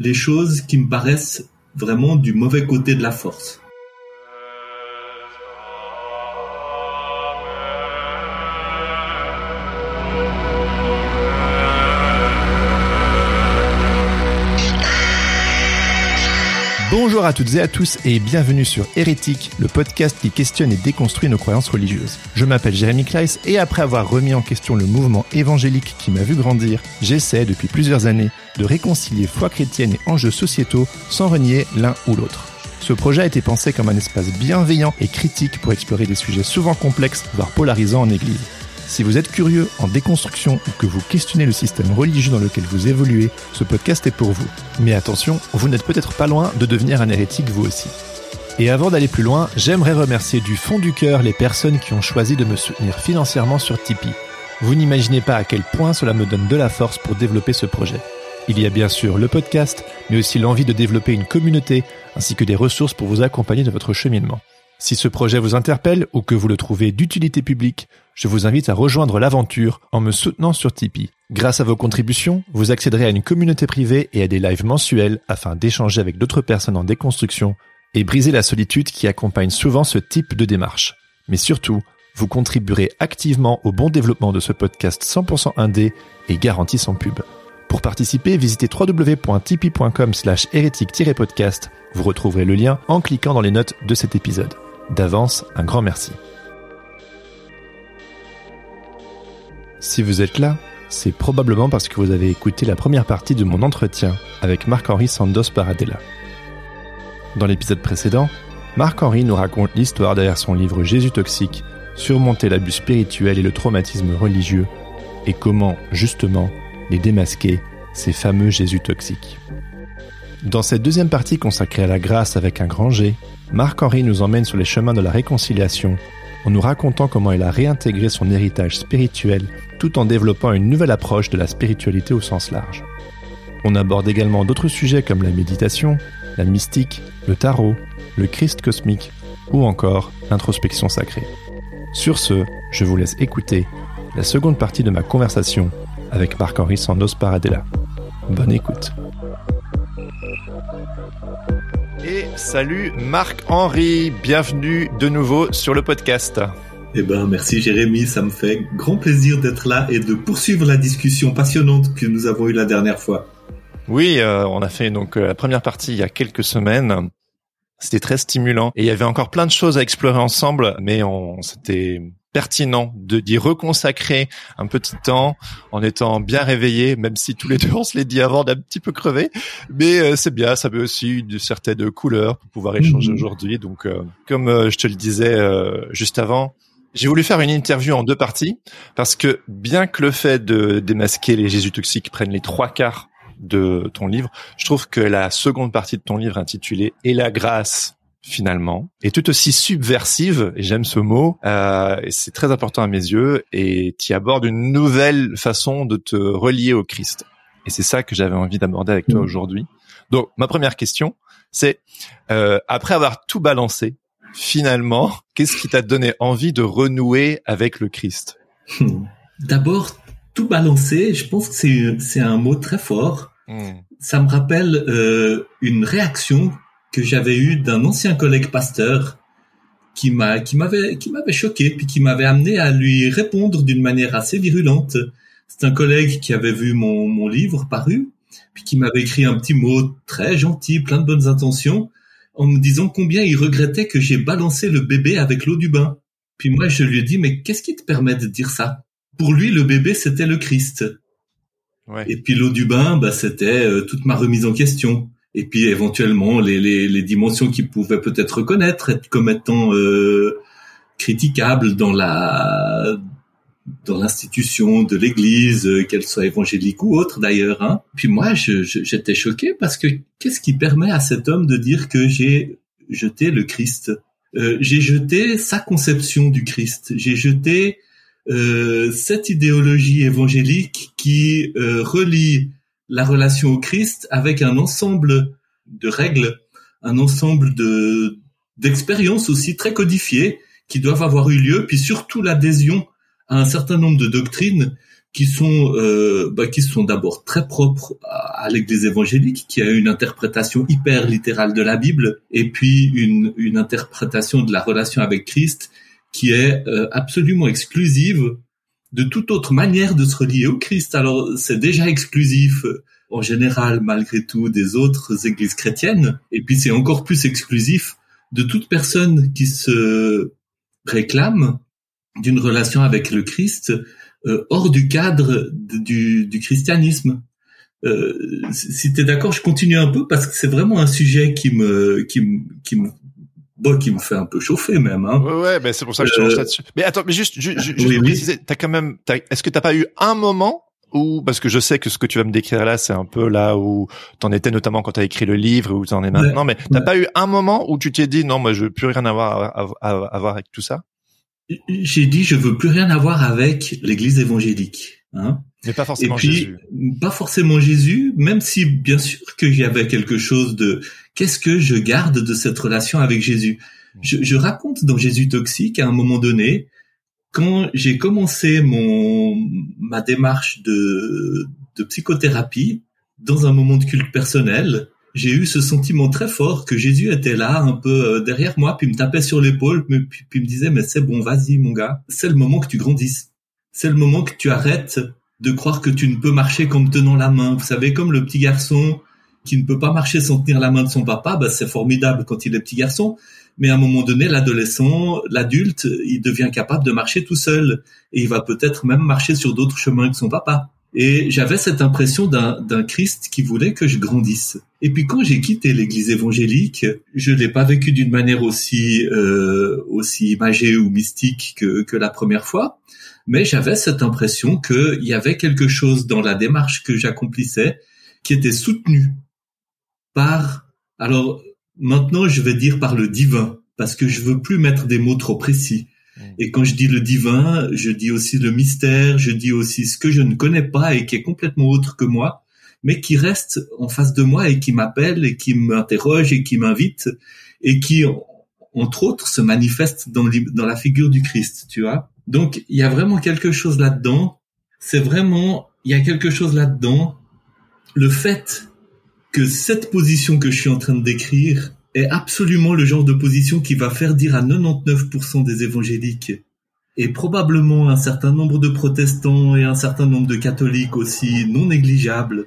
les choses qui me paraissent vraiment du mauvais côté de la force. Bonjour à toutes et à tous et bienvenue sur Hérétique, le podcast qui questionne et déconstruit nos croyances religieuses. Je m'appelle Jérémy Kleiss et après avoir remis en question le mouvement évangélique qui m'a vu grandir, j'essaie depuis plusieurs années de réconcilier foi chrétienne et enjeux sociétaux sans renier l'un ou l'autre. Ce projet a été pensé comme un espace bienveillant et critique pour explorer des sujets souvent complexes, voire polarisants en Église. Si vous êtes curieux en déconstruction ou que vous questionnez le système religieux dans lequel vous évoluez, ce podcast est pour vous. Mais attention, vous n'êtes peut-être pas loin de devenir un hérétique vous aussi. Et avant d'aller plus loin, j'aimerais remercier du fond du cœur les personnes qui ont choisi de me soutenir financièrement sur Tipeee. Vous n'imaginez pas à quel point cela me donne de la force pour développer ce projet. Il y a bien sûr le podcast, mais aussi l'envie de développer une communauté, ainsi que des ressources pour vous accompagner de votre cheminement. Si ce projet vous interpelle ou que vous le trouvez d'utilité publique, je vous invite à rejoindre l'aventure en me soutenant sur Tipeee. Grâce à vos contributions, vous accéderez à une communauté privée et à des lives mensuels afin d'échanger avec d'autres personnes en déconstruction et briser la solitude qui accompagne souvent ce type de démarche. Mais surtout, vous contribuerez activement au bon développement de ce podcast 100% indé et garanti sans pub. Pour participer, visitez www.tipeee.com slash hérétique-podcast. Vous retrouverez le lien en cliquant dans les notes de cet épisode. D'avance, un grand merci. Si vous êtes là, c'est probablement parce que vous avez écouté la première partie de mon entretien avec Marc-Henri Sandos Paradella. Dans l'épisode précédent, Marc-Henri nous raconte l'histoire derrière son livre Jésus toxique, surmonter l'abus spirituel et le traumatisme religieux, et comment, justement, les démasquer, ces fameux Jésus toxiques. Dans cette deuxième partie consacrée à la grâce avec un grand G, Marc-Henri nous emmène sur les chemins de la réconciliation en nous racontant comment il a réintégré son héritage spirituel tout en développant une nouvelle approche de la spiritualité au sens large. On aborde également d'autres sujets comme la méditation, la mystique, le tarot, le Christ cosmique ou encore l'introspection sacrée. Sur ce, je vous laisse écouter la seconde partie de ma conversation avec Marc-Henri Sandos Paradella. Bonne écoute. Et salut Marc-Henri, bienvenue de nouveau sur le podcast. Eh ben, merci Jérémy, ça me fait grand plaisir d'être là et de poursuivre la discussion passionnante que nous avons eue la dernière fois. Oui, euh, on a fait donc euh, la première partie il y a quelques semaines. C'était très stimulant et il y avait encore plein de choses à explorer ensemble, mais on s'était pertinent de d'y reconsacrer un petit temps en étant bien réveillé, même si tous les deux on se l'est dit avant d'un petit peu crevé. Mais euh, c'est bien, ça veut aussi une certaine couleur pour pouvoir échanger mhm. aujourd'hui. Donc, euh, comme euh, je te le disais juste avant, j'ai voulu faire une interview en deux parties parce que bien que le fait de démasquer les Jésus toxiques prenne les trois quarts de ton livre, je trouve que la seconde partie de ton livre intitulée Et la grâce finalement, est tout aussi subversive, et j'aime ce mot, euh, et c'est très important à mes yeux, et qui aborde une nouvelle façon de te relier au Christ. Et c'est ça que j'avais envie d'aborder avec toi mmh. aujourd'hui. Donc, ma première question, c'est, euh, après avoir tout balancé, finalement, qu'est-ce qui t'a donné envie de renouer avec le Christ? D'abord, tout balancer, je pense que c'est c'est un mot très fort. Hmm. Ça me rappelle euh, une réaction que j'avais eue d'un ancien collègue pasteur qui m'a qui m'avait qui m'avait choqué puis qui m'avait amené à lui répondre d'une manière assez virulente. C'est un collègue qui avait vu mon mon livre paru puis qui m'avait écrit un petit mot très gentil, plein de bonnes intentions en me disant combien il regrettait que j'ai balancé le bébé avec l'eau du bain. Puis moi, je lui ai dit, mais qu'est-ce qui te permet de dire ça? Pour lui, le bébé, c'était le Christ. Ouais. Et puis l'eau du bain, bah, c'était euh, toute ma remise en question. Et puis éventuellement les, les, les dimensions qu'il pouvait peut-être reconnaître être comme étant euh, critiquables dans la dans l'institution de l'Église, euh, qu'elle soit évangélique ou autre d'ailleurs. Hein. Puis moi, j'étais choqué parce que qu'est-ce qui permet à cet homme de dire que j'ai jeté le Christ? Euh, J'ai jeté sa conception du Christ. J'ai jeté euh, cette idéologie évangélique qui euh, relie la relation au Christ avec un ensemble de règles, un ensemble de d'expériences aussi très codifiées qui doivent avoir eu lieu, puis surtout l'adhésion un certain nombre de doctrines qui sont euh, bah, qui sont d'abord très propres à, l'Église évangélique, qui a une interprétation hyper littérale de la Bible, et puis une, une interprétation de la relation avec Christ qui est euh, absolument exclusive de toute autre manière de se relier au Christ. Alors c'est déjà exclusif euh, en général malgré tout des autres églises chrétiennes, et puis c'est encore plus exclusif de toute personne qui se réclame d'une relation avec le Christ euh, hors du cadre du, christianisme. Euh, si tu d'accord, je continue un peu parce que c'est vraiment un sujet qui me qui qui me bon, qui me fait un peu chauffer même. Hein. Ouais, ouais ben c'est pour ça que je te euh, là-dessus. Mais attends, mais juste, juste, juste oui, préciser, t'as quand même, est-ce que t'as pas eu un moment où, parce que je sais que ce que tu vas me décrire là, c'est un peu là où t'en étais notamment quand t'as écrit le livre, où t'en es maintenant, mais t'as pas eu un moment où tu t'es dit non, moi je veux plus rien avoir à, à, à voir avec tout ça? J'ai dit je veux plus rien avoir avec l'Église évangélique. Hein. Mais pas forcément Jésus. Pas forcément Jésus, même si bien sûr qu'il y avait quelque chose de qu'est-ce que je garde de cette relation avec Jésus? Je, je raconte dans Jésus toxique à un moment donné quand j'ai commencé mon ma démarche de de psychothérapie dans un moment de culte personnel j'ai eu ce sentiment très fort que Jésus était là, un peu euh, derrière moi, puis me tapait sur l'épaule, puis, puis me disait, mais c'est bon, vas-y mon gars, c'est le moment que tu grandisses. C'est le moment que tu arrêtes de croire que tu ne peux marcher qu'en tenant la main. Vous savez, comme le petit garçon qui ne peut pas marcher sans tenir la main de son papa, bah, c'est formidable quand il est petit garçon. Mais à un moment donné, l'adolescent, l'adulte, il devient capable de marcher tout seul. Et il va peut-être même marcher sur d'autres chemins que son papa. Et j'avais cette impression d'un Christ qui voulait que je grandisse. Et puis quand j'ai quitté l'Église évangélique, je l'ai pas vécu d'une manière aussi euh, aussi imagée ou mystique que, que la première fois, mais j'avais cette impression qu'il y avait quelque chose dans la démarche que j'accomplissais qui était soutenu par alors maintenant je vais dire par le divin parce que je veux plus mettre des mots trop précis et quand je dis le divin, je dis aussi le mystère, je dis aussi ce que je ne connais pas et qui est complètement autre que moi, mais qui reste en face de moi et qui m'appelle et qui m'interroge et qui m'invite et qui, entre autres, se manifeste dans, dans la figure du Christ, tu vois. Donc, il y a vraiment quelque chose là-dedans. C'est vraiment, il y a quelque chose là-dedans. Le fait que cette position que je suis en train de décrire est absolument le genre de position qui va faire dire à 99% des évangéliques et probablement un certain nombre de protestants et un certain nombre de catholiques aussi non négligeables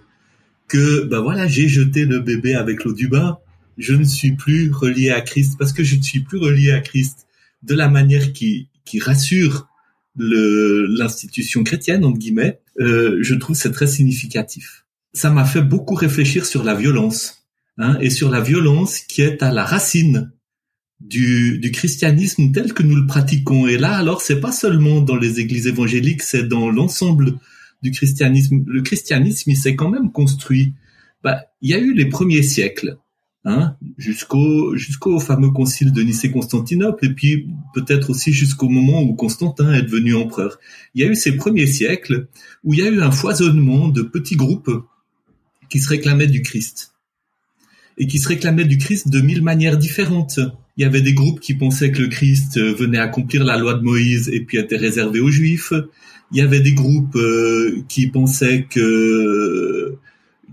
que ben voilà j'ai jeté le bébé avec l'eau du bain je ne suis plus relié à Christ parce que je ne suis plus relié à Christ de la manière qui qui rassure l'institution chrétienne entre guillemets euh, je trouve c'est très significatif ça m'a fait beaucoup réfléchir sur la violence hein, et sur la violence qui est à la racine du, du, christianisme tel que nous le pratiquons. Et là, alors, c'est pas seulement dans les églises évangéliques, c'est dans l'ensemble du christianisme. Le christianisme, il s'est quand même construit. Bah, il y a eu les premiers siècles, hein, jusqu'au jusqu'au fameux concile de Nicée-Constantinople, et puis peut-être aussi jusqu'au moment où Constantin est devenu empereur. Il y a eu ces premiers siècles où il y a eu un foisonnement de petits groupes qui se réclamaient du Christ et qui se réclamaient du Christ de mille manières différentes. Il y avait des groupes qui pensaient que le Christ venait accomplir la loi de Moïse et puis était réservé aux Juifs. il y avait des groupes qui pensaient que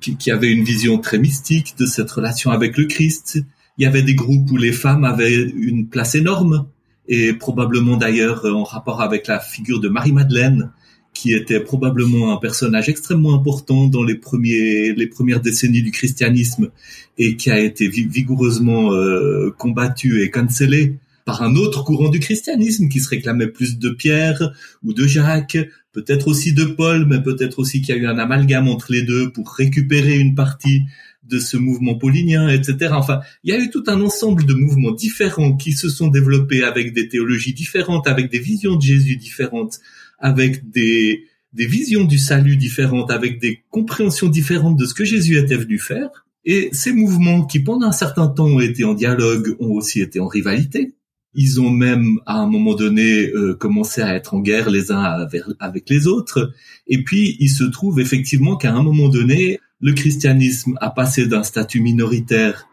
qui, qui une vision très mystique de cette relation avec le Christ. Il y avait des groupes où les femmes avaient une place énorme et probablement d'ailleurs en rapport avec la figure de Marie-Madeleine, qui était probablement un personnage extrêmement important dans les premiers les premières décennies du christianisme et qui a été vigoureusement euh, combattu et cancellé par un autre courant du christianisme qui se réclamait plus de Pierre ou de Jacques, peut-être aussi de Paul, mais peut-être aussi qu'il y a eu un amalgame entre les deux pour récupérer une partie de ce mouvement paulinien, etc. Enfin, il y a eu tout un ensemble de mouvements différents qui se sont développés avec des théologies différentes, avec des visions de Jésus différentes, avec des, des visions du salut différentes, avec des compréhensions différentes de ce que Jésus était venu faire. Et ces mouvements qui, pendant un certain temps, ont été en dialogue, ont aussi été en rivalité. Ils ont même, à un moment donné, euh, commencé à être en guerre les uns avec les autres. Et puis, il se trouve effectivement qu'à un moment donné, le christianisme a passé d'un statut minoritaire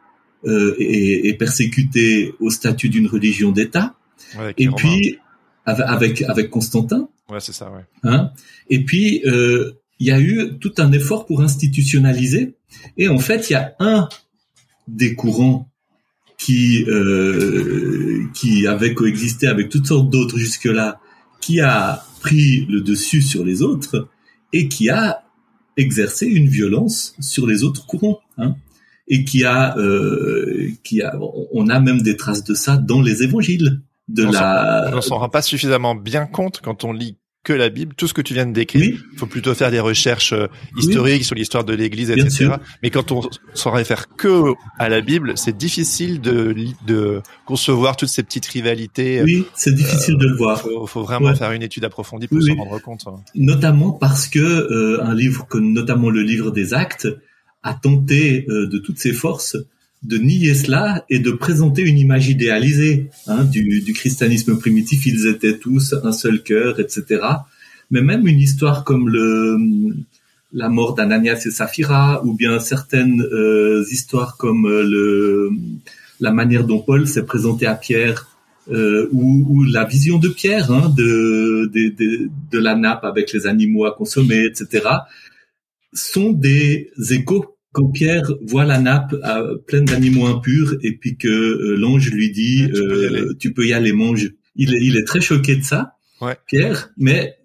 euh, et, et, persécuté au statut d'une religion d'État. et puis avec avec Constantin. Ouais, c'est ça. Ouais. Hein et puis euh, il y a eu tout un effort pour institutionnaliser. Et en fait, il y a un des courants qui euh, qui avait coexisté avec toutes sortes d'autres jusque-là, qui a pris le dessus sur les autres et qui a exercer une violence sur les autres courants, hein, et qui a, euh, qui a, on a même des traces de ça dans les évangiles. De on la, on s'en rend pas suffisamment bien compte quand on lit que la Bible, tout ce que tu viens de décrire. Il faut plutôt faire des recherches euh, historiques sur l'histoire de l'Église, etc. Mais quand on s'en réfère que à la Bible, c'est difficile de, de concevoir toutes ces petites rivalités. Oui, c'est difficile euh, de le voir. Il faut, vraiment faire une étude approfondie pour s'en rendre compte. Hein. Notamment parce que euh, un livre, notamment le livre des Actes, a tenté de toutes ses forces de nier cela et de présenter une image idéalisée hein, du, du, christianisme primitif. Ils étaient tous un seul cœur, etc. Mais même une histoire comme le, la mort d'Ananias et Saphira, ou bien certaines euh, histoires comme euh, le, la manière dont Paul s'est présenté à Pierre, euh, ou, ou, la vision de Pierre hein, de, de, de, de la nappe avec les animaux à consommer, etc., sont des échos quand Pierre voit la nappe euh, pleine d'animaux impurs et puis que euh, l'ange lui dit euh, tu, peux y aller mange, il est, il est très choqué de ça, Pierre, mais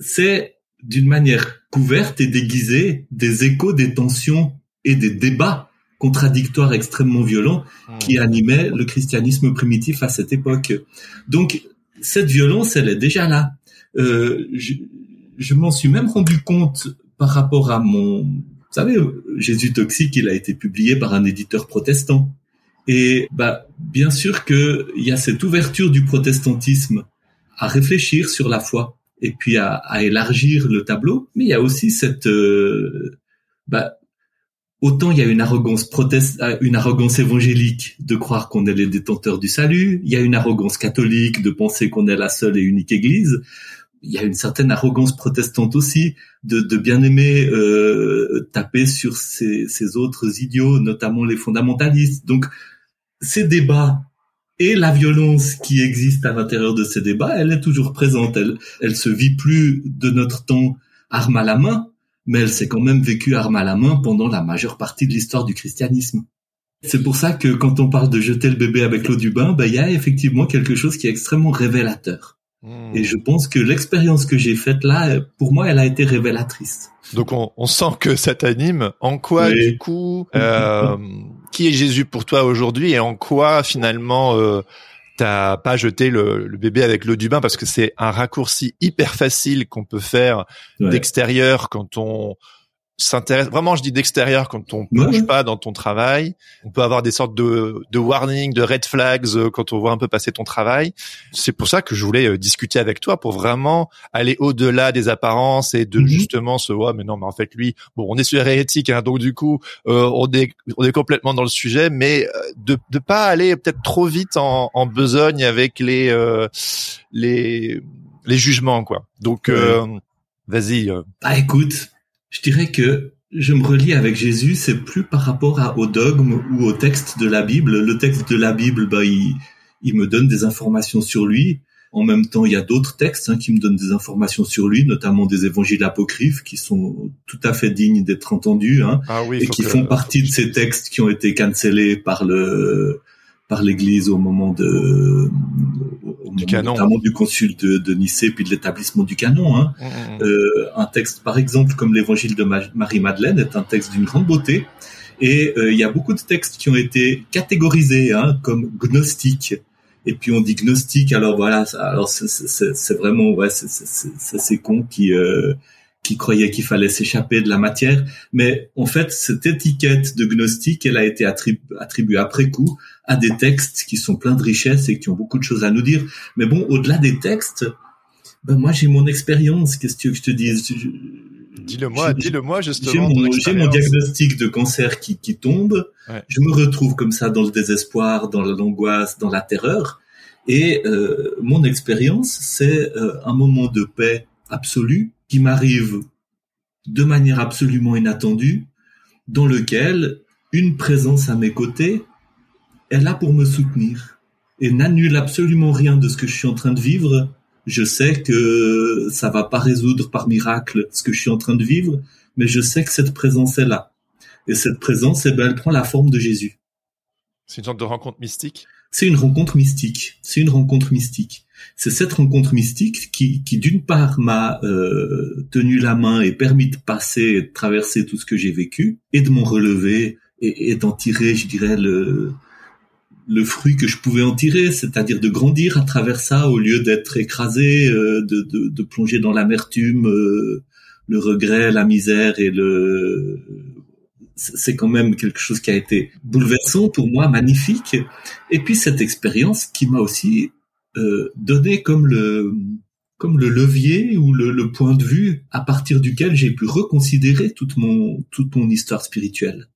c'est d'une manière couverte et déguisée des échos des tensions et des débats contradictoires extrêmement violents qui animaient le christianisme primitif à cette époque. Donc cette violence, elle est déjà là. je, je m'en suis même rendu compte par rapport à mon savez, Jésus toxique, il a été publié par un éditeur protestant. Et bah, bien sûr qu'il y a cette ouverture du protestantisme à réfléchir sur la foi et puis à, élargir le tableau, mais il y a aussi cette euh, bah, autant il y a une arrogance proteste, une arrogance évangélique de croire qu'on est les détenteurs du salut, il y a une arrogance catholique de penser qu'on est la seule et unique Église, il y a une certaine arrogance protestante aussi de, de bien aimer euh, taper sur ces, ces, autres idiots, notamment les fondamentalistes. Donc ces débats et la violence qui existe à l'intérieur de ces débats, elle est toujours présente. Elle, elle se vit plus de notre temps arme à la main, mais elle s'est quand même vécue arme à la main pendant la majeure partie de l'histoire du christianisme. C'est pour ça que quand on parle de jeter le bébé avec l'eau du bain, ben, il y a effectivement quelque chose qui est extrêmement révélateur. Hmm. Et je pense que l'expérience que j'ai faite là, pour moi, elle a été révélatrice. Donc on, on sent que ça t'anime. En quoi, du coup, euh, qui est Jésus pour toi aujourd'hui et en quoi finalement euh, t'as pas jeté le, le bébé avec l'eau du bain? Parce que c'est un raccourci hyper facile qu'on peut faire d'extérieur quand on s'intéresse vraiment je dis d'extérieur quand on plonge pas dans ton travail on peut avoir des sortes de de warnings de red flags euh, quand on voit un peu passer ton travail. C'est pour ça que je voulais euh, discuter avec toi pour vraiment aller au-delà des apparences et de mhm. justement se voir mais non mais en fait lui bon on est sur hérétique hein, donc du coup euh, on est on est complètement dans le sujet mais de de pas aller peut-être trop vite en, en besogne avec les les les jugements quoi. Donc vas-y ah écoute je dirais que je me relie avec Jésus, c'est plus par rapport à, au dogme ou au texte de la Bible. Le texte de la Bible, bah, il, il me donne des informations sur lui. En même temps, il y a d'autres textes hein, qui me donnent des informations sur lui, notamment des évangiles apocryphes qui sont tout à fait dignes d'être entendus hein, ah oui, et qui font partie de ces textes qui ont été cancellés par le par l'Église au moment de du canon. notamment du concile de, de Nicée puis de l'établissement du canon. Hein. Mmh, mmh. Euh, un texte, par exemple, comme l'Évangile de Marie-Madeleine, est un texte d'une grande beauté. Et euh, il y a beaucoup de textes qui ont été catégorisés hein, comme gnostiques. Et puis on dit gnostique, alors voilà, alors c'est vraiment ouais, c'est ces cons qui euh, qui croyaient qu'il fallait s'échapper de la matière. Mais en fait, cette étiquette de gnostique, elle a été attribuée après coup à des textes qui sont pleins de richesses et qui ont beaucoup de choses à nous dire. Mais bon, au-delà des textes, ben moi j'ai mon expérience. Qu'est-ce que tu veux que je te dise? Dis-le moi, dis-le moi justement. J'ai mon, diagnostic de cancer qui, qui tombe. Ouais. Je me retrouve comme ça dans le désespoir, dans l'angoisse, dans la terreur. Et euh, mon expérience, c'est euh, un moment de paix absolue qui m'arrive de manière absolument inattendue, dans lequel une présence à mes côtés est là pour me soutenir et n'annule absolument rien de ce que je suis en train de vivre. Je sais que ça va pas résoudre par miracle ce que je suis en train de vivre, mais je sais que cette présence est là. Et cette présence, eh ben, elle prend la forme de Jésus. C'est une sorte de rencontre mystique? C'est une rencontre mystique. C'est une rencontre mystique. C'est cette rencontre mystique qui, qui d'une part m'a euh, tenu la main et permis de passer et de traverser tout ce que j'ai vécu et de m'en relever et, d'en tirer, je dirais, le, le fruit que je pouvais en tirer, c'est-à-dire de grandir à travers ça au lieu d'être écrasé, euh, de, de, de, plonger dans l'amertume, euh, le regret, la misère et le c'est quand même quelque chose qui a été bouleversant pour moi, magnifique. Et puis cette expérience qui m'a aussi euh, donné comme le comme le levier ou le, le, point de vue à partir duquel j'ai pu reconsidérer toute mon toute mon histoire spirituelle.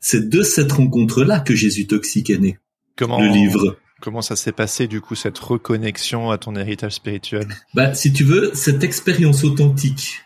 C'est de cette rencontre-là que Jésus toxique est né. Comment le livre. Comment ça s'est passé du coup cette reconnexion à ton héritage spirituel? Bah, si tu veux, cette expérience authentique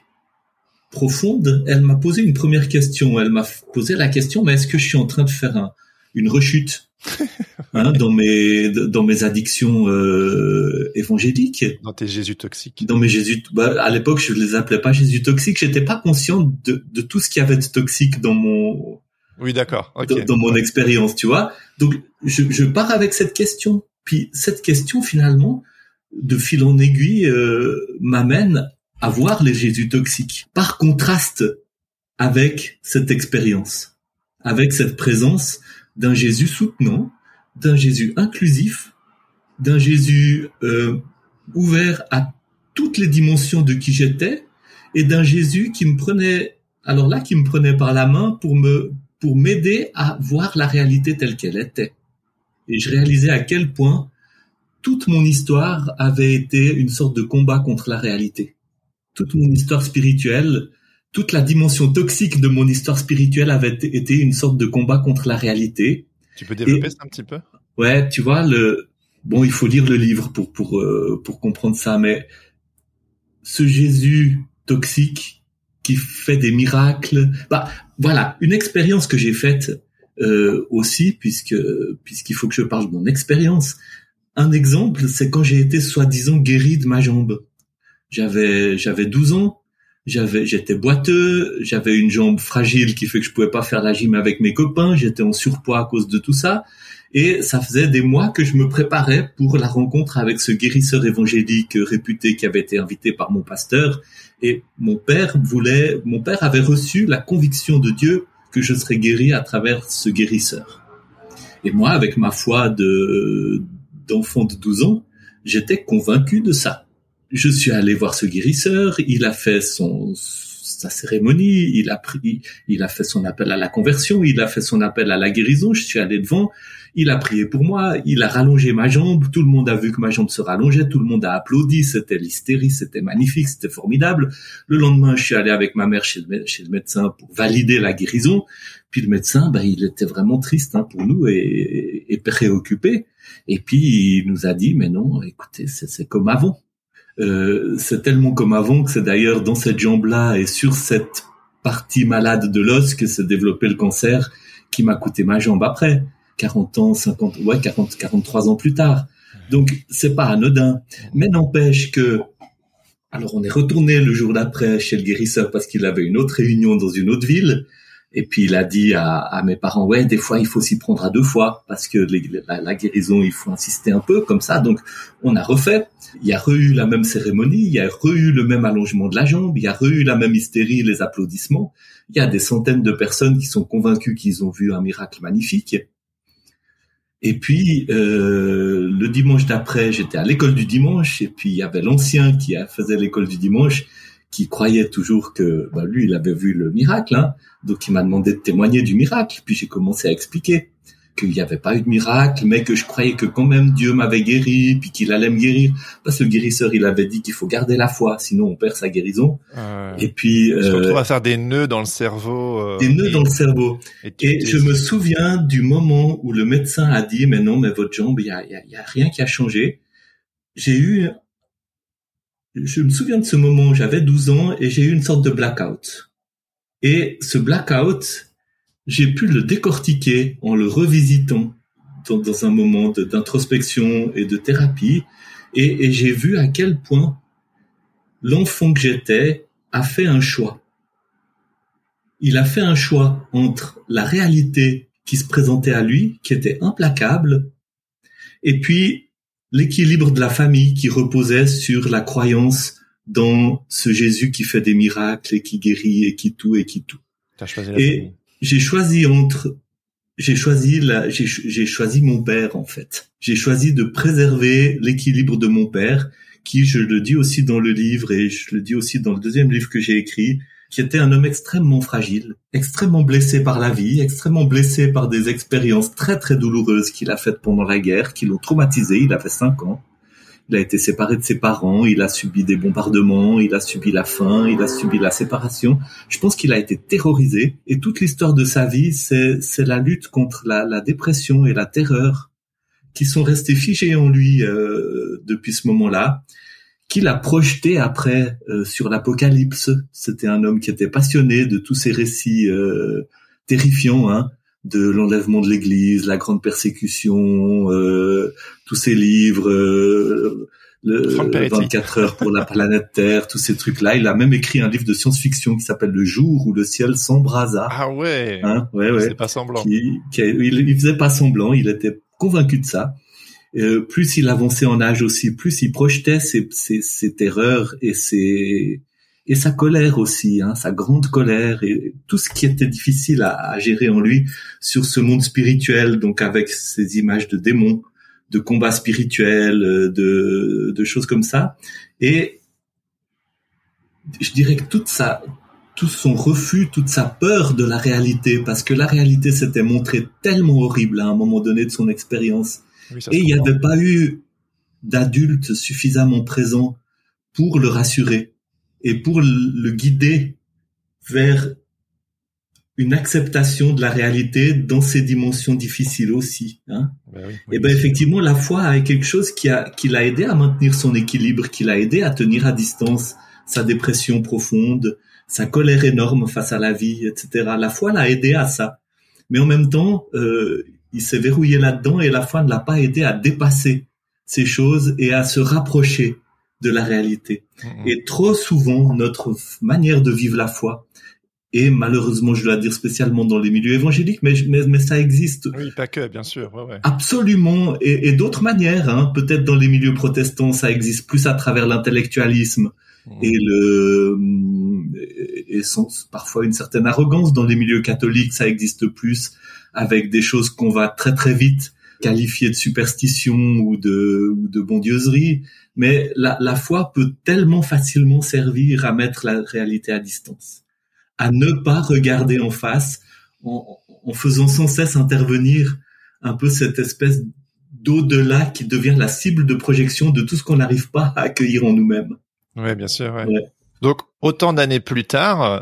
profonde, elle m'a posé une première question. Elle m'a posé la question, mais est-ce que je suis en train de faire un, une rechute hein, dans mes dans mes addictions euh, évangéliques? Dans tes Jésus toxiques Dans mes Jésus. Bah, à l'époque, je les appelais pas Jésus toxiques. J'étais pas conscient de, de tout ce qu'il y avait de toxique dans mon oui, d'accord. Okay. Dans, dans, mon expérience, tu vois. Donc, je, je, pars avec cette question. Puis cette question, finalement, de fil en aiguille, euh, m'amène à voir les Jésus toxiques. Par contraste avec cette expérience, avec cette présence d'un Jésus soutenant, d'un Jésus inclusif, d'un Jésus euh, ouvert à toutes les dimensions de qui j'étais, et d'un Jésus qui me prenait, alors là, qui me prenait par la main pour me pour m'aider à voir la réalité telle qu'elle était. Et je réalisais à quel point toute mon histoire avait été une sorte de combat contre la réalité. Toute mon histoire spirituelle, toute la dimension toxique de mon histoire spirituelle avait été une sorte de combat contre la réalité. Tu peux développer ça un petit peu? Ouais, tu vois le bon, il faut lire le livre pour pour euh, pour comprendre ça, mais ce Jésus toxique qui fait des miracles, bah voilà, une expérience que j'ai faite euh, aussi, puisque puisqu'il faut que je parle de mon expérience. Un exemple, c'est quand j'ai été soi-disant guéri de ma jambe. J'avais j'avais 12 ans, j'avais j'étais boiteux, j'avais une jambe fragile qui fait que je pouvais pas faire la gym avec mes copains, j'étais en surpoids à cause de tout ça. Et ça faisait des mois que je me préparais pour la rencontre avec ce guérisseur évangélique réputé qui avait été invité par mon pasteur. Et mon père voulait, mon père avait reçu la conviction de Dieu que je serais guéri à travers ce guérisseur. Et moi, avec ma foi de, d'enfant de 12 ans, j'étais convaincu de ça. Je suis allé voir ce guérisseur, il a fait son, sa cérémonie, il a pris, il a fait son appel à la conversion, il a fait son appel à la guérison, je suis allé devant, il a prié pour moi, il a rallongé ma jambe, tout le monde a vu que ma jambe se rallongeait, tout le monde a applaudi, c'était l'hystérie, c'était magnifique, c'était formidable. Le lendemain, je suis allé avec ma mère chez le, médecin pour valider la guérison, puis le médecin, ben, il était vraiment triste hein, pour nous et, et, préoccupé. Et puis il nous a dit, mais non, écoutez, c'est comme avant. Euh, c'est tellement comme avant que c'est d'ailleurs dans cette jambe-là et sur cette partie malade de l'os que s'est développé le cancer qui m'a coûté ma jambe après. 40 ans, 50, ouais, 40, 43 ans plus tard. Donc c'est pas anodin, mais n'empêche que alors on est retourné le jour d'après chez le guérisseur parce qu'il avait une autre réunion dans une autre ville. Et puis il a dit à, mes parents, ouais, des fois il faut s'y prendre à deux fois parce que la, guérison, il faut insister un peu comme ça. Donc on a refait. Il y a eu la même cérémonie, il y a eu le même allongement de la jambe, il y a eu la même hystérie, les applaudissements. Il y a des centaines de personnes qui sont convaincues qu'ils ont vu un miracle magnifique. Et puis euh, le dimanche d'après, j'étais à l'école du dimanche et puis il y avait l'ancien qui faisait l'école du dimanche qui croyait toujours que bah, lui il avait vu le miracle, hein. Donc il m'a demandé de témoigner du miracle. Puis j'ai commencé à expliquer qu'il n'y avait pas eu de miracle, mais que je croyais que quand même Dieu m'avait guéri, puis qu'il allait me guérir. Parce que le guérisseur, il avait dit qu'il faut garder la foi, sinon on perd sa guérison. et puis, euh, se retrouve à faire des nœuds dans le cerveau. Euh, des nœuds dans le cerveau. Et, je me souviens du moment où le médecin a dit, mais non, mais votre jambe, il y a, y a rien qui a changé. J'ai eu, je me souviens de ce moment, j'avais 12 ans et j'ai eu une sorte de blackout. Et ce blackout, j'ai pu le décortiquer en le revisitant dans, un moment d'introspection et de thérapie, et, j'ai vu à quel point l'enfant que j'étais a fait un choix. Il a fait un choix entre la réalité qui se présentait à lui, qui était implacable, et puis l'équilibre de la famille qui reposait sur la croyance dans ce Jésus qui fait des miracles et qui guérit et qui tout et qui tout. choisi et, j'ai choisi entre j'ai choisi la j'ai choisi mon père en fait. J'ai choisi de préserver l'équilibre de mon père qui je le dis aussi dans le livre et je le dis aussi dans le deuxième livre que j'ai écrit qui était un homme extrêmement fragile, extrêmement blessé par la vie, extrêmement blessé par des expériences très très douloureuses qu'il a faites pendant la guerre, qui l'ont traumatisé, il avait cinq ans il a été séparé de ses parents, il a subi des bombardements, il a subi la faim, il a subi la séparation. Je pense qu'il a été terrorisé et toute l'histoire de sa vie, c'est la lutte contre la, la, dépression et la terreur qui sont restés figés en lui euh, depuis ce moment-là, qu'il a projeté après euh, sur l'Apocalypse. C'était un homme qui était passionné de tous ces récits euh, terrifiants, hein, de l'enlèvement de l'Église, la grande persécution, euh, tous ces livres, euh, le 24 heures pour la planète Terre, tous ces trucs-là. Il a même écrit un livre de science-fiction qui s'appelle Le jour où le ciel s'embrasa. Ah ouais. Hein ouais, ouais. C'est pas semblant. Qui, il, faisait pas semblant. Il était convaincu de ça. Euh, plus il avançait en âge aussi, plus il projetait ses, ses, ses terreurs et ses et sa colère aussi, hein, sa grande colère et tout ce qui était difficile à, à, gérer en lui sur ce monde spirituel, donc avec ces images de démons, de combats spirituels, de, de choses comme ça. Et je dirais que toute sa, tout son refus, toute sa peur de la réalité, parce que la réalité s'était montrée tellement horrible à un moment donné de son expérience, et il n'y avait pas eu d'adultes suffisamment présents pour le rassurer et pour le guider vers une acceptation de la réalité dans ses dimensions difficiles aussi. Hein. Ben et ben effectivement, la foi est quelque chose qui a qui l'a aidé à maintenir son équilibre, qui l'a aidé à tenir à distance sa dépression profonde, sa colère énorme face à la vie, etc. La foi l'a aidé à ça. Mais en même temps, euh, il s'est verrouillé là-dedans et la foi ne l'a pas aidé à dépasser ces choses et à se rapprocher de la réalité. Mm-hmm. Et trop souvent, notre manière de vivre la foi, et malheureusement, je dois dire spécialement dans les milieux évangéliques, mais, mais, ça existe. Oui, pas que, bien sûr. Ouais, ouais. Absolument. Et, et d'autres manières. Hein. Peut-être dans les milieux protestants, ça existe plus à travers l'intellectualisme mm-hmm. et le et sans, parfois une certaine arrogance. Dans les milieux catholiques, ça existe plus avec des choses qu'on va très très vite qualifier de superstition ou de, ou de bondieuserie mais la, la foi peut tellement facilement servir à mettre la réalité à distance, à ne pas regarder en face en, en faisant sans cesse intervenir un peu cette espèce d'au-delà qui devient la cible de projection de tout ce qu'on n'arrive pas à accueillir en nous-mêmes. Oui, bien sûr. Ouais. Donc, autant d'années plus tard, euh,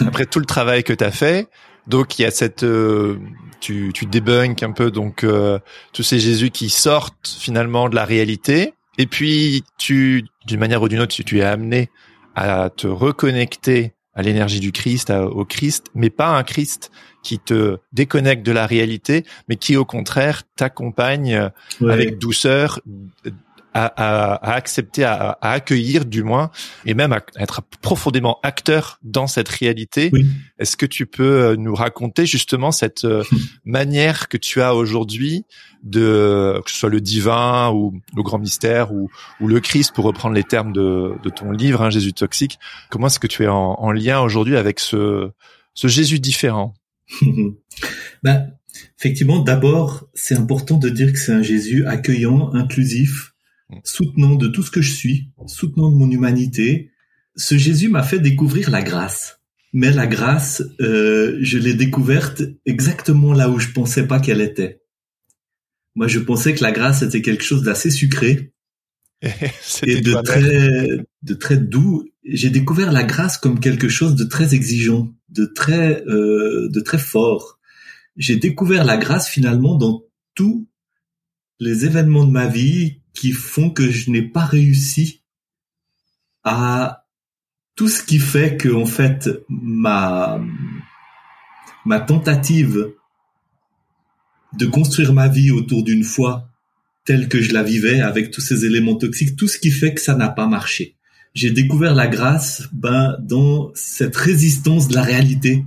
après tout le travail que tu as fait, donc il y a cette, euh, tu, tu débunk un peu donc euh, tous ces Jésus qui sortent finalement de la réalité. Et puis, tu, d'une manière ou d'une autre, tu es amené à te reconnecter à l'énergie du Christ, au Christ, mais pas un Christ qui te déconnecte de la réalité, mais qui au contraire t'accompagne avec douceur à, à, à accepter, à, à, accueillir du moins, et même à être profondément acteur dans cette réalité. Est-ce que tu peux euh, nous raconter justement cette euh, manière que tu as aujourd'hui de que ce soit le divin ou le grand mystère ou, ou le Christ pour reprendre les termes de, de ton livre hein, Jésus toxique comment est-ce que tu es en, en lien aujourd'hui avec ce, ce Jésus différent? Ben, effectivement d'abord c'est important de dire que c'est un Jésus accueillant inclusif soutenant de tout ce que je suis, soutenant de mon humanité. Ce Jésus m'a fait découvrir la grâce. Mais la grâce, euh, je l'ai découverte exactement là où je pensais pas qu'elle était. Moi, je pensais que la grâce était quelque chose d'assez sucré et de très, de très doux. J'ai découvert la grâce comme quelque chose de très exigeant, de très, euh, de très fort. J'ai découvert la grâce finalement dans tous les événements de ma vie qui font que je n'ai pas réussi à tout ce qui fait que en fait ma ma tentative de construire ma vie autour d'une foi telle que je la vivais avec tous ces éléments toxiques, tout ce qui fait que ça n'a pas marché. J'ai découvert la grâce ben dans cette résistance de la réalité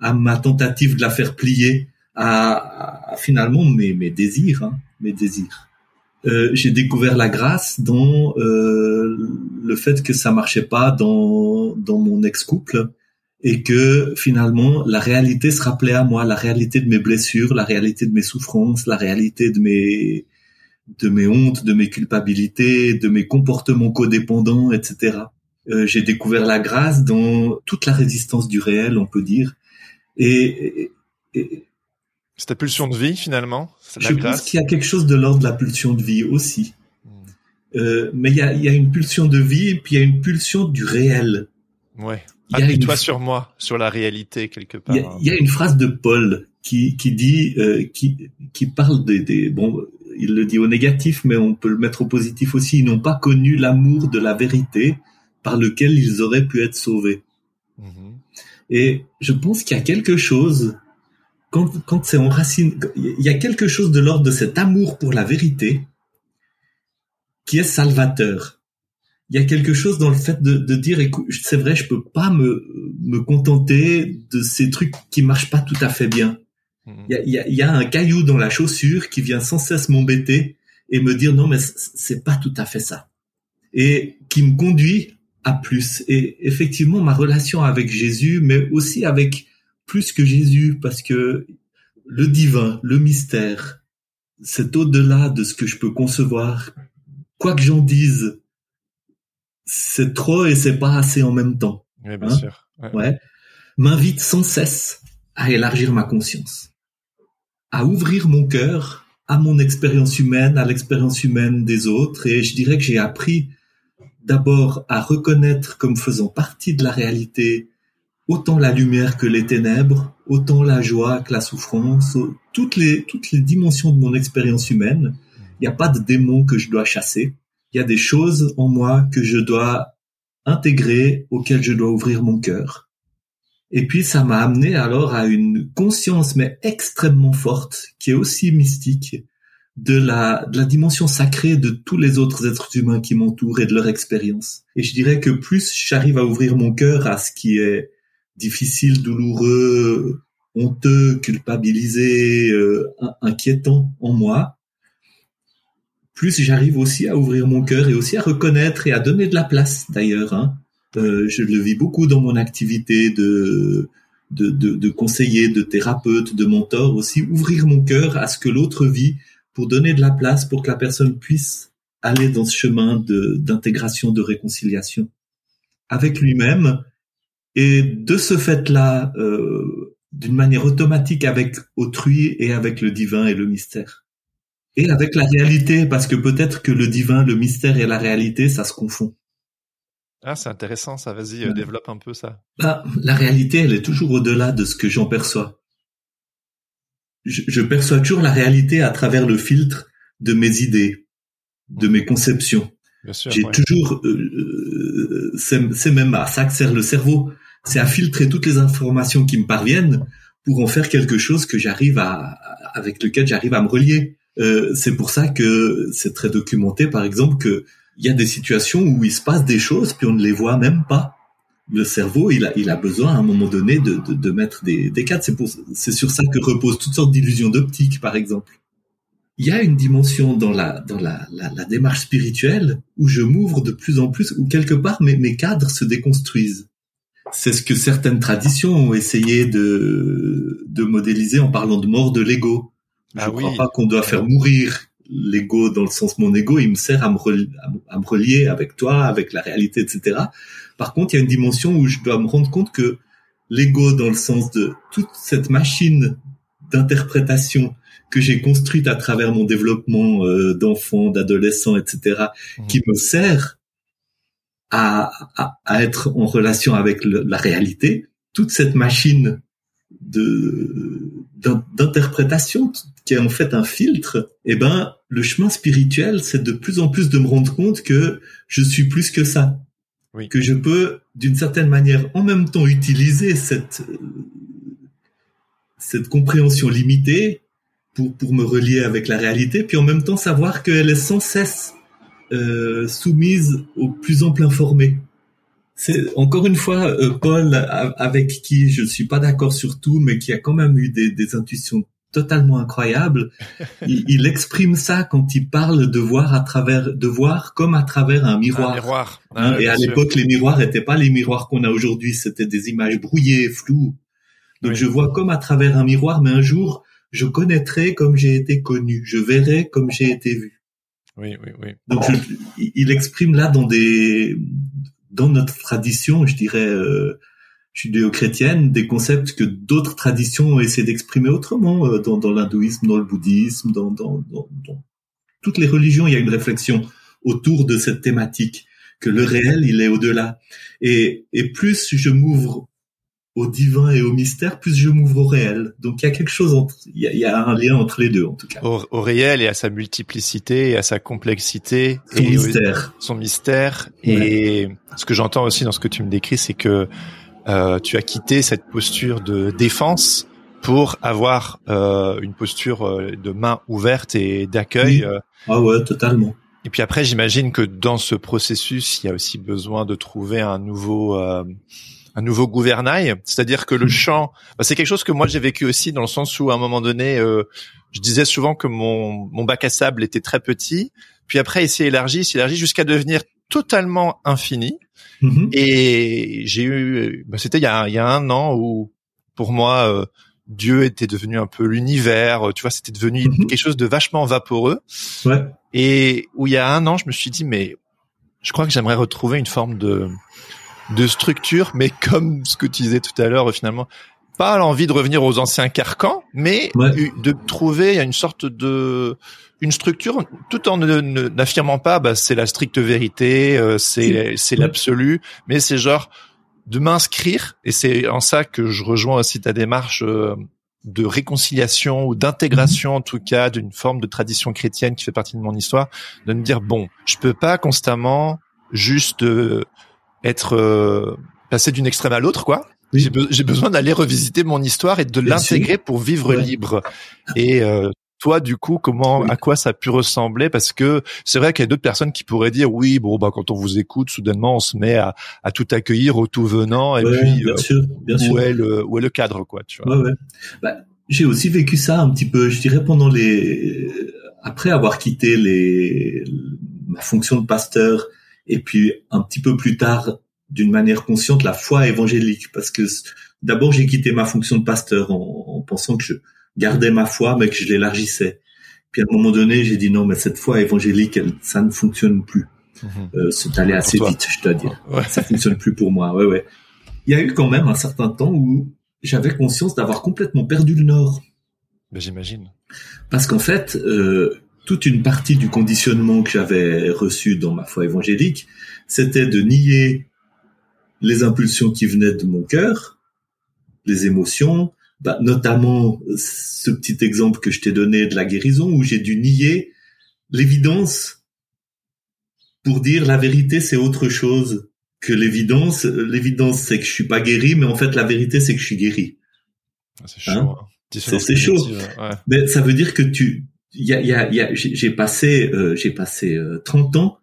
à ma tentative de la faire plier à, finalement mes, mes désirs, hein, mes désirs. Euh, j'ai découvert la grâce dans euh, le fait que ça marchait pas dans dans mon ex-couple et que finalement la réalité se rappelait à moi, la réalité de mes blessures, la réalité de mes souffrances, la réalité de mes de mes hontes, de mes culpabilités, de mes comportements codépendants, etc. Euh, j'ai découvert la grâce dans toute la résistance du réel, on peut dire. Et, et, c'est ta pulsion de vie finalement Je pense qu'il y a quelque chose de l'ordre de la pulsion de vie aussi. Hmm. Euh, mais il y a, y a, une pulsion de vie et puis il y a une pulsion du réel. Ouais. Appuie-toi sur moi, sur la réalité quelque part. Il y, a une phrase de Paul qui, qui dit, euh, qui, qui parle des, des, bon, il le dit au négatif, mais on peut le mettre au positif aussi. Ils n'ont pas connu l'amour de la vérité par lequel ils auraient pu être sauvés. Mm-hmm. Et je pense qu'il y a quelque chose quand, quand c'est enraciné, il y a quelque chose de l'ordre de cet amour pour la vérité qui est salvateur. Il y a quelque chose dans le fait de, de dire, écoute, c'est vrai, je peux pas me, me contenter de ces trucs qui marchent pas tout à fait bien. Mhm. Il y, a, il y a un caillou dans la chaussure qui vient sans cesse m'embêter et me dire non mais c'est pas tout à fait ça et qui me conduit à plus et effectivement ma relation avec Jésus mais aussi avec plus que Jésus parce que le divin, le mystère, c'est au-delà de ce que je peux concevoir. Quoi que j'en dise, c'est trop et c'est pas assez en même temps. Oui, bien hein sûr. Ouais. M'invite sans cesse à élargir ma conscience, à ouvrir mon cœur à mon expérience humaine, à l'expérience humaine des autres. Et je dirais que j'ai appris d'abord à reconnaître comme faisant partie de la réalité autant la lumière que les ténèbres, autant la joie que la souffrance, toutes les, toutes les dimensions de mon expérience humaine. Il n'y a pas de démons que je dois chasser. Il y a des choses en moi que je dois intégrer, auxquelles je dois ouvrir mon cœur. Et puis ça m'a amené alors à une conscience, mais extrêmement forte, qui est aussi mystique, de la, de la dimension sacrée de tous les autres êtres humains qui m'entourent et de leur expérience. Et je dirais que plus j'arrive à ouvrir mon cœur à ce qui est difficile, douloureux, honteux, culpabilisé, euh, inquiétant en moi, plus j'arrive aussi à ouvrir mon cœur et aussi à reconnaître et à donner de la place d'ailleurs. Hein. Euh, je le vis beaucoup dans mon activité de, de, de, de, conseiller, de thérapeute, de mentor aussi, ouvrir mon cœur à ce que l'autre vit pour donner de la place pour que la personne puisse aller dans ce chemin d'intégration, de réconciliation avec lui-même et de ce fait-là, euh, d'une manière automatique avec autrui et avec le divin et le mystère. Et avec la réalité, parce que peut-être que le divin, le mystère et la réalité, ça se confond. Ah, c'est intéressant, ça. Vas-y, euh, développe un peu ça. Bah, la réalité, elle est toujours au-delà de ce que j'en perçois. Je, je, perçois toujours la réalité à travers le filtre de mes idées, de mes conceptions. J'ai toujours, euh, c'est même à ça que sert le cerveau c'est à filtrer toutes les informations qui me parviennent pour en faire quelque chose que j'arrive à, avec lequel j'arrive à me relier. Euh, c'est pour ça que c'est très documenté, par exemple, que il y a des situations où il se passe des choses puis on ne les voit même pas. Le cerveau, il a, il a besoin à un moment donné de, de, de mettre des, des cadres. C'est, pour, c'est sur ça que reposent toutes sortes d'illusions d'optique, par exemple. Il y a une dimension dans la, dans la, la, démarche spirituelle où je m'ouvre de plus en plus, où quelque part mes, mes cadres se déconstruisent. C'est ce que certaines traditions ont essayé de, de modéliser en parlant de mort de l'ego. Ah je ne crois pas qu'on doit faire mourir l'ego dans le sens mon ego, il me sert à me, relier, à me relier avec toi, avec la réalité, etc. Par contre, il y a une dimension où je dois me rendre compte que l'ego, dans le sens de toute cette machine d'interprétation que j'ai construite à travers mon développement euh, d'enfant, d'adolescent, etc., mmh. qui me sert à, à, à, être en relation avec le, la réalité, toute cette machine de d'interprétation qui est en fait un filtre, eh ben le chemin spirituel, c'est de plus en plus de me rendre compte que je suis plus que ça, oui. que je peux d'une certaine manière en même temps utiliser cette cette compréhension limitée pour pour me relier avec la réalité, puis en même temps savoir qu'elle est sans cesse euh, soumise au plus ample informé. C'est encore une fois euh, Paul avec qui je ne suis pas d'accord sur tout, mais qui a quand même eu des, des intuitions totalement incroyables. il, il, exprime ça quand il parle de voir à travers, de voir comme à travers un miroir. Un miroir. Ah, et à l'époque, les miroirs n'étaient pas les miroirs qu'on a aujourd'hui, c'était des images brouillées, floues. Donc oui. je vois comme à travers un miroir, mais un jour, je connaîtrai comme j'ai été connu, je verrai comme j'ai été vu. Oui, oui, oui. Donc je, il exprime là dans des dans notre tradition, je dirais euh, judéo-chrétienne, des concepts que d'autres traditions ont essayé d'exprimer autrement, euh, dans, dans l'hindouisme, dans le bouddhisme, dans, dans, dans, toutes les religions, il y a une réflexion autour de cette thématique, que le réel, il est au-delà. Et, et plus je m'ouvre au divin et au mystère, plus je m'ouvre au réel. Donc il y a quelque chose entre, il y a, il y a un lien entre les deux en tout cas. Au, au, réel et à sa multiplicité et à sa complexité son et mystère, son mystère. Ouais. Et ce que j'entends aussi dans ce que tu me décris, c'est que euh, tu as quitté cette posture de défense pour avoir euh, une posture euh, de main ouverte et d'accueil. Oui. Ah ouais, totalement. Et puis après, j'imagine que dans ce processus, il y a aussi besoin de trouver un nouveau euh, un nouveau gouvernail, c'est-à-dire que le chant, bah, c'est quelque chose que moi j'ai vécu aussi dans le sens où à un moment donné, euh, je disais souvent que mon mon bac à sable était très petit, puis après il s'est élargi, il s'est élargi jusqu'à devenir totalement infini. Mmh. Et j'ai eu, bah, c'était il y a il y a un an où pour moi euh, Dieu était devenu un peu l'univers, tu vois, c'était devenu mmh. quelque chose de vachement vaporeux. Ouais. Et où il y a un an, je me suis dit mais je crois que j'aimerais retrouver une forme de de structure, mais comme ce que tu disais tout à l'heure, finalement, pas l'envie de revenir aux anciens carcans, mais ouais. de trouver une sorte de une structure, tout en n'affirmant pas, bah, c'est la stricte vérité, euh, c'est c'est l'absolu, mais c'est genre de m'inscrire, et c'est en ça que je rejoins aussi ta démarche euh, de réconciliation ou d'intégration mmh. en tout cas d'une forme de tradition chrétienne qui fait partie de mon histoire, de me dire bon, je peux pas constamment juste euh, être euh, passé d'une extrême à l'autre, quoi. Oui. J'ai, be j'ai, besoin d'aller revisiter mon histoire et de Bien l'intégrer sûr. pour vivre ouais. libre. Et euh, toi, du coup, comment, oui. à quoi ça a pu ressembler? Parce que c'est vrai qu'il y a d'autres personnes qui pourraient dire, oui, bon, bah, quand on vous écoute, soudainement, on se met à, à tout accueillir au tout venant, et ouais, puis bien euh, sûr, bien où sûr. est le où est le cadre, quoi, tu vois? Bah, j'ai aussi vécu ça un petit peu, je dirais, pendant les, après avoir quitté les ma fonction de pasteur, et puis un petit peu plus tard d'une manière consciente la foi évangélique parce que d'abord j'ai quitté ma fonction de pasteur en, en, pensant que je gardais ma foi mais que je l'élargissais. Puis à un moment donné j'ai dit non mais cette foi évangélique elle, ça ne fonctionne plus. Mmh. Euh, c'est allé assez vite je dois dire. Ouais. Ça fonctionne plus pour moi. Ouais ouais. Il y a eu quand même un certain temps où j'avais conscience d'avoir complètement perdu le nord. Ben, j'imagine. Parce qu'en fait euh, toute une partie du conditionnement que j'avais reçu dans ma foi évangélique, c'était de nier les impulsions qui venaient de mon cœur, les émotions, bah, notamment ce petit exemple que je t'ai donné de la guérison où j'ai dû nier l'évidence pour dire la vérité c'est autre chose que l'évidence, l'évidence c'est que je suis pas guéri, mais en fait la vérité c'est que je suis guéri. Ah, c'est chaud. Hein c'est chaud. Ouais. Mais ça veut dire que tu, y a, y a, y a j'ai passé, euh, j'ai passé 30 euh, ans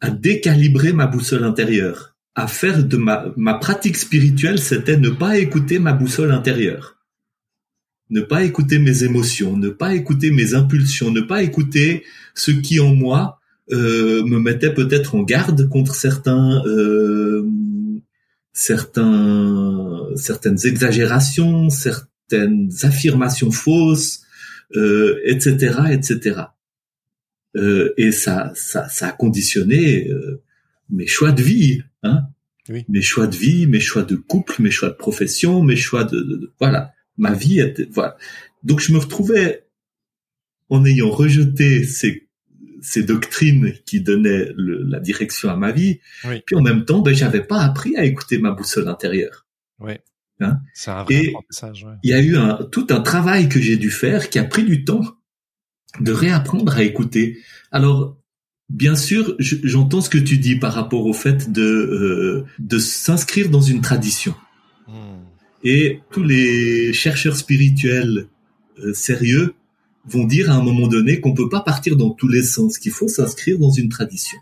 à décalibrer ma boussole intérieure, à faire de ma, ma pratique spirituelle, c'était ne pas écouter ma boussole intérieure, ne pas écouter mes émotions, ne pas écouter mes impulsions, ne pas écouter ce qui en moi euh, me mettait peut-être en garde contre certains, euh, certains, certaines exagérations, certaines affirmations fausses, euh, etc., etc. Euh, et ça, ça, ça a conditionné euh, mes choix de vie, hein. Oui. Mes choix de vie, mes choix de couple, mes choix de profession, mes choix de, de, voilà, ma vie était voilà. Donc je me retrouvais en ayant rejeté ces ces doctrines qui donnaient le, la direction à ma vie. Oui. Puis en même temps, ben j'avais pas appris à écouter ma boussole intérieure. Oui. Hein C'est un vrai Et apprentissage. Il y a eu un, tout un travail que j'ai dû faire qui a pris du temps de réapprendre à écouter. Alors, bien sûr, j'entends ce que tu dis par rapport au fait de euh, de s'inscrire dans une tradition. Hmm. Et tous les chercheurs spirituels euh, sérieux vont dire à un moment donné qu'on peut pas partir dans tous les sens, qu'il faut s'inscrire dans une tradition.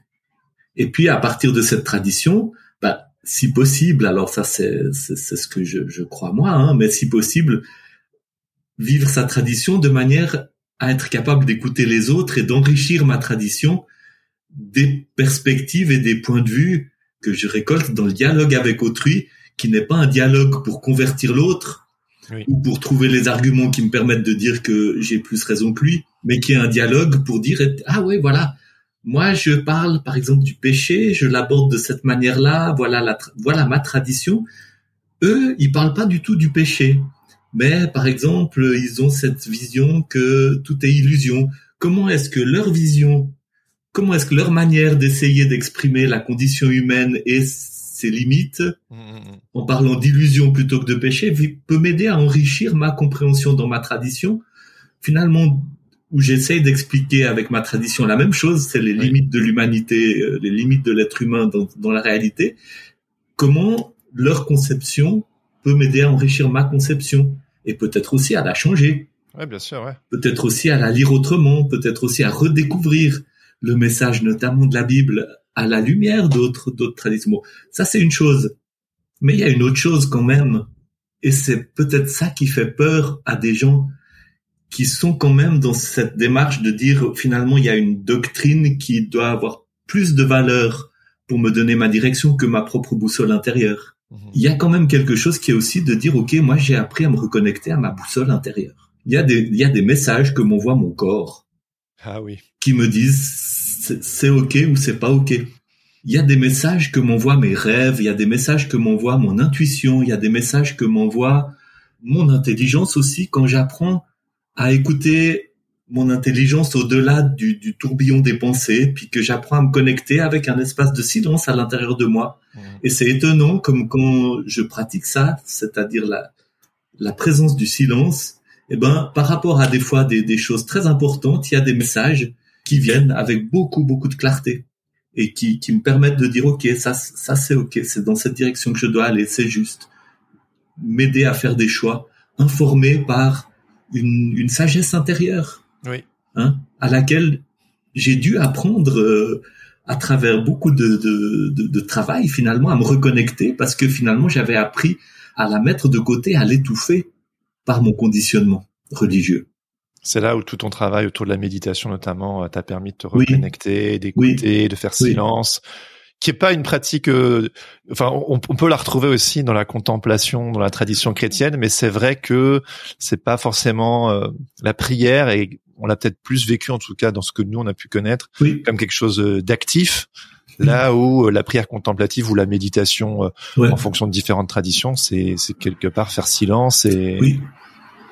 Et puis à partir de cette tradition, bah, si possible, alors ça c'est c'est ce que je, je crois moi, hein, mais si possible, vivre sa tradition de manière à être capable d'écouter les autres et d'enrichir ma tradition des perspectives et des points de vue que je récolte dans le dialogue avec autrui, qui n'est pas un dialogue pour convertir l'autre ou pour trouver les arguments qui me permettent de dire que j'ai plus raison que lui, mais qui est un dialogue pour dire ah ouais voilà moi je parle par exemple du péché, je l'aborde de cette manière-là, voilà la voilà ma tradition. Eux ils parlent pas du tout du péché mais par exemple, ils ont cette vision que tout est illusion. Comment est-ce que leur vision, comment est-ce que leur manière d'essayer d'exprimer la condition humaine et ses limites, mmh, mmh, mmh. en parlant d'illusion plutôt que de péché, peut m'aider à enrichir ma compréhension dans ma tradition, finalement, où j'essaye d'expliquer avec ma tradition la même chose, c'est les limites de l'humanité, euh, les limites de l'être humain dans, dans la réalité. Comment leur conception peut m'aider à enrichir ma conception et peut-être aussi à la changer. Ouais, bien sûr, ouais. Peut-être aussi à la lire autrement, peut-être aussi à redécouvrir le message notamment de la Bible à la lumière d'autres d'autres traditions. Ça c'est une chose. Mais il y a une autre chose quand même et c'est peut-être ça qui fait peur à des gens qui sont quand même dans cette démarche de dire finalement il y a une doctrine qui doit avoir plus de valeur pour me donner ma direction que ma propre boussole intérieure. Mhm. Il y a quand même quelque chose qui est aussi de dire, OK, moi j'ai appris à me reconnecter à ma boussole intérieure. Il y a des, il y a des messages que m'envoie mon corps. Ah oui. Qui me disent c'est OK ou c'est pas OK. Il y a des messages que m'envoient mes rêves, il y a des messages que m'envoie mon intuition, il y a des messages que m'envoie mon intelligence aussi quand j'apprends à écouter mon intelligence au-delà du, du, tourbillon des pensées, puis que j'apprends à me connecter avec un espace de silence à l'intérieur de moi. Mmh. Et c'est étonnant comme quand je pratique ça, c'est-à-dire la, la présence du silence, eh ben, par rapport à des fois des, des choses très importantes, il y a des messages qui viennent avec beaucoup, beaucoup de clarté et qui, qui me permettent de dire, OK, ça, ça c'est OK, c'est dans cette direction que je dois aller, c'est juste. M'aider à faire des choix, informé par une, une sagesse intérieure oui. hein, à laquelle j'ai dû apprendre euh, à travers beaucoup de, de, de, de, travail finalement à me reconnecter parce que finalement j'avais appris à la mettre de côté, à l'étouffer par mon conditionnement religieux. C'est là où tout ton travail autour de la méditation notamment euh, t'a permis de te reconnecter, d'écouter, de faire silence, qui est pas une pratique. Euh, enfin, on, on, peut la retrouver aussi dans la contemplation, dans la tradition chrétienne, mais c'est vrai que c'est pas forcément euh, la prière et on l'a peut-être plus vécu en tout cas dans ce que nous on a pu connaître comme quelque chose euh, d'actif. Là où euh, la prière contemplative ou la méditation, euh, en fonction de différentes traditions, c'est quelque part faire silence et. Oui.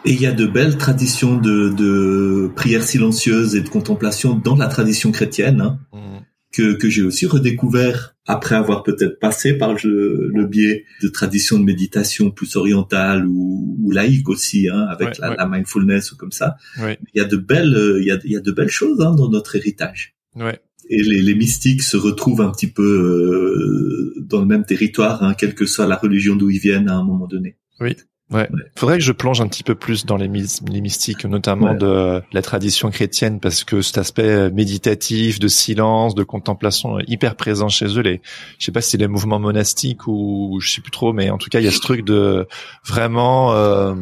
Et il y a de belles traditions de, de prière silencieuse et de contemplation dans la tradition chrétienne. Hein. Mmh que, que j'ai aussi redécouvert après avoir peut-être passé par le, le, biais de traditions de méditation plus orientales ou, ou laïques aussi, hein, avec la, la, mindfulness ou comme ça. Il y a de belles, il y a, il y a de belles choses hein, dans notre héritage. Ouais. et les, les, mystiques se retrouvent un petit peu euh, dans le même territoire, hein, quelle que soit la religion d'où ils viennent à un moment donné. Oui. Ouais. Faudrait que je plonge un petit peu plus dans les, les mystiques, notamment de la tradition chrétienne, parce que cet aspect méditatif, de silence, de contemplation est hyper présent chez eux. Les, je sais pas si c'est les mouvements monastiques ou je sais plus trop, mais en tout cas, il y a ce truc de vraiment. Euh,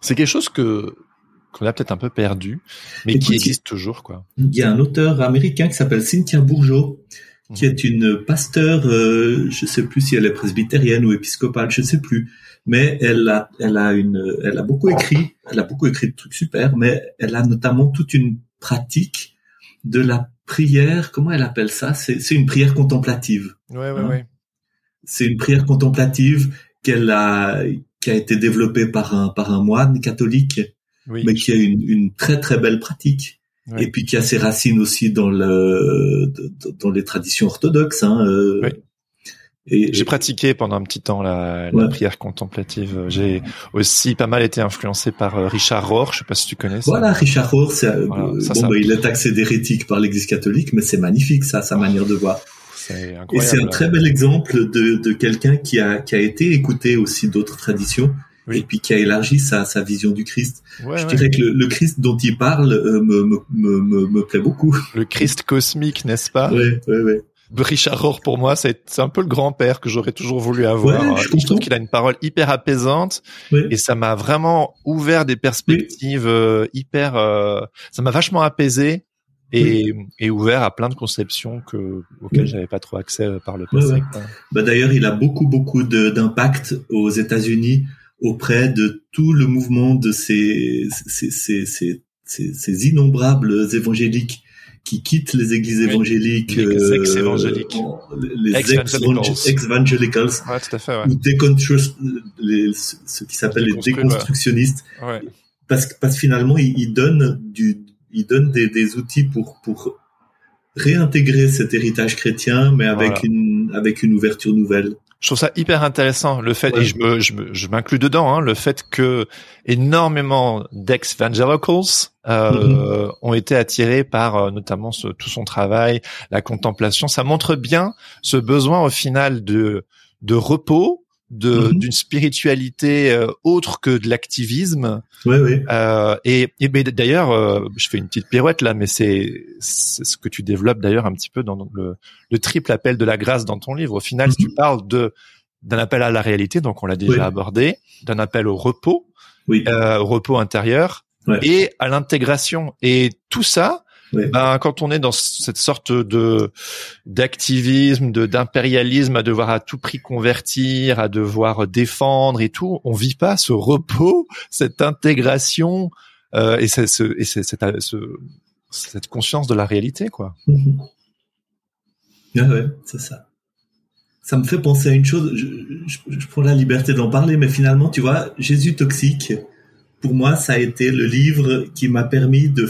c'est quelque chose que qu'on a peut-être un peu perdu, mais qui existe toujours, quoi. Il y a un auteur américain qui s'appelle Cynthia Bourgeot, qui mhm. est une pasteur, euh, je sais plus si elle est presbytérienne ou épiscopale, je sais plus, mais elle a, elle a une, elle a beaucoup écrit, elle a beaucoup écrit de trucs super, mais elle a notamment toute une pratique de la prière, comment elle appelle ça? C'est une prière contemplative. Ouais, ouais, hein? Ouais. C'est une prière contemplative qu'elle a, qui a été développée par un par un moine catholique, mais qui a une, une très très belle pratique. Et puis qui a ses racines aussi dans le dans les traditions orthodoxes. Hein, euh, j'ai pratiqué pendant un petit temps la, la prière contemplative. J'ai aussi pas mal été influencé par euh, Richard Rohr. Je sais pas si tu connais. Ça. Voilà, Richard Rohr, euh, bon, bah, il est taxé d'hérétique par l'Église catholique, mais c'est magnifique ça, sa manière de voir. Et c'est un très bel exemple de, de quelqu'un qui a qui a été écouté aussi d'autres traditions. et puis qui a élargi sa, sa vision du Christ. Ouais, je dirais que le, le, Christ dont il parle euh, me, me, me, me, plaît beaucoup. Le Christ cosmique, n'est-ce pas? Oui, oui, oui. Richard Rohr pour moi, c'est un peu le grand-père que j'aurais toujours voulu avoir. je, trouve qu'il a une parole hyper apaisante et ça m'a vraiment ouvert des perspectives euh, hyper. Euh, ça m'a vachement apaisé et, et, ouvert à plein de conceptions que auxquelles j'avais pas trop accès euh, par le passé. Bah d'ailleurs, il a beaucoup beaucoup d'impact aux États-Unis auprès de tout le mouvement de ces ces, ces, ces, ces innombrables évangéliques qui quittent les églises évangéliques, les euh, ex-évangéliques, les ex-evangelicals, ouais, tout à fait, ouais. ou les, ce qui s'appelle les déconstructionnistes, ouais. parce que parce finalement ils, ils donnent du, ils donnent des, des outils pour pour réintégrer cet héritage chrétien, mais avec voilà. une avec une ouverture nouvelle je trouve ça hyper intéressant le fait et je me je m'inclus dedans hein, le fait que énormément d'ex-evangelicals euh, mm-hmm. ont été attirés par euh, notamment ce, tout son travail, la contemplation. Ça montre bien ce besoin au final de de repos, de mm-hmm. d'une spiritualité euh, autre que de l'activisme. Oui, oui. Euh, et, et d'ailleurs, euh, je fais une petite pirouette là, mais c'est ce que tu développes d'ailleurs un petit peu dans le, le, triple appel de la grâce dans ton livre. Au final, tu mm-hmm. parles de d'un appel à la réalité, donc on l'a déjà abordé, d'un appel au repos, oui. au repos intérieur, et à l'intégration. Et tout ça, ben, quand on est dans cette sorte de d'activisme, de d'impérialisme, à devoir à tout prix convertir, à devoir défendre et tout, on vit pas ce repos, cette intégration euh, et, ce, et cette, cette conscience de la réalité, quoi. Ah ouais, c'est ça. Ça me fait penser à une chose. Je, je, je prends la liberté d'en parler, mais finalement, tu vois, Jésus toxique. Pour moi, ça a été le livre qui m'a permis de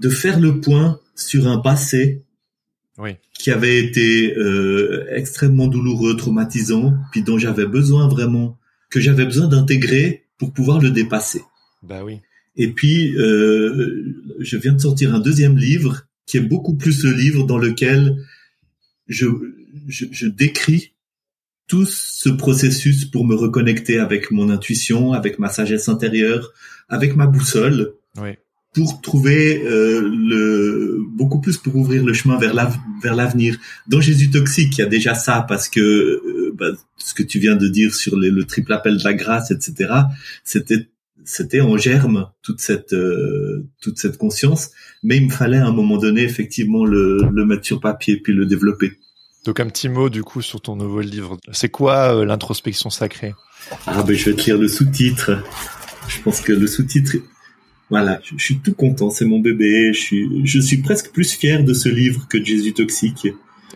de faire le point sur un passé oui. qui avait été euh, extrêmement douloureux, traumatisant, puis dont j'avais besoin vraiment, que j'avais besoin d'intégrer pour pouvoir le dépasser. Bah oui. Et puis, euh, je viens de sortir un deuxième livre qui est beaucoup plus le livre dans lequel je, je, je décris tout ce processus pour me reconnecter avec mon intuition, avec ma sagesse intérieure, avec ma boussole. Oui pour trouver euh, le beaucoup plus pour ouvrir le chemin vers la, vers l'avenir. Dans Jésus toxique, il y a déjà ça parce que euh, bah, ce que tu viens de dire sur les, le triple appel de la grâce, etc. C'était c'était en germe toute cette euh, toute cette conscience, mais il me fallait à un moment donné effectivement le, le mettre sur papier puis le développer. Donc un petit mot du coup sur ton nouveau livre. C'est quoi euh, l'introspection sacrée? Ah ben je vais te lire le sous-titre. Je pense que le sous-titre voilà, je, suis tout content, c'est mon bébé. Je suis, je suis presque plus fier de ce livre que de Jésus toxique.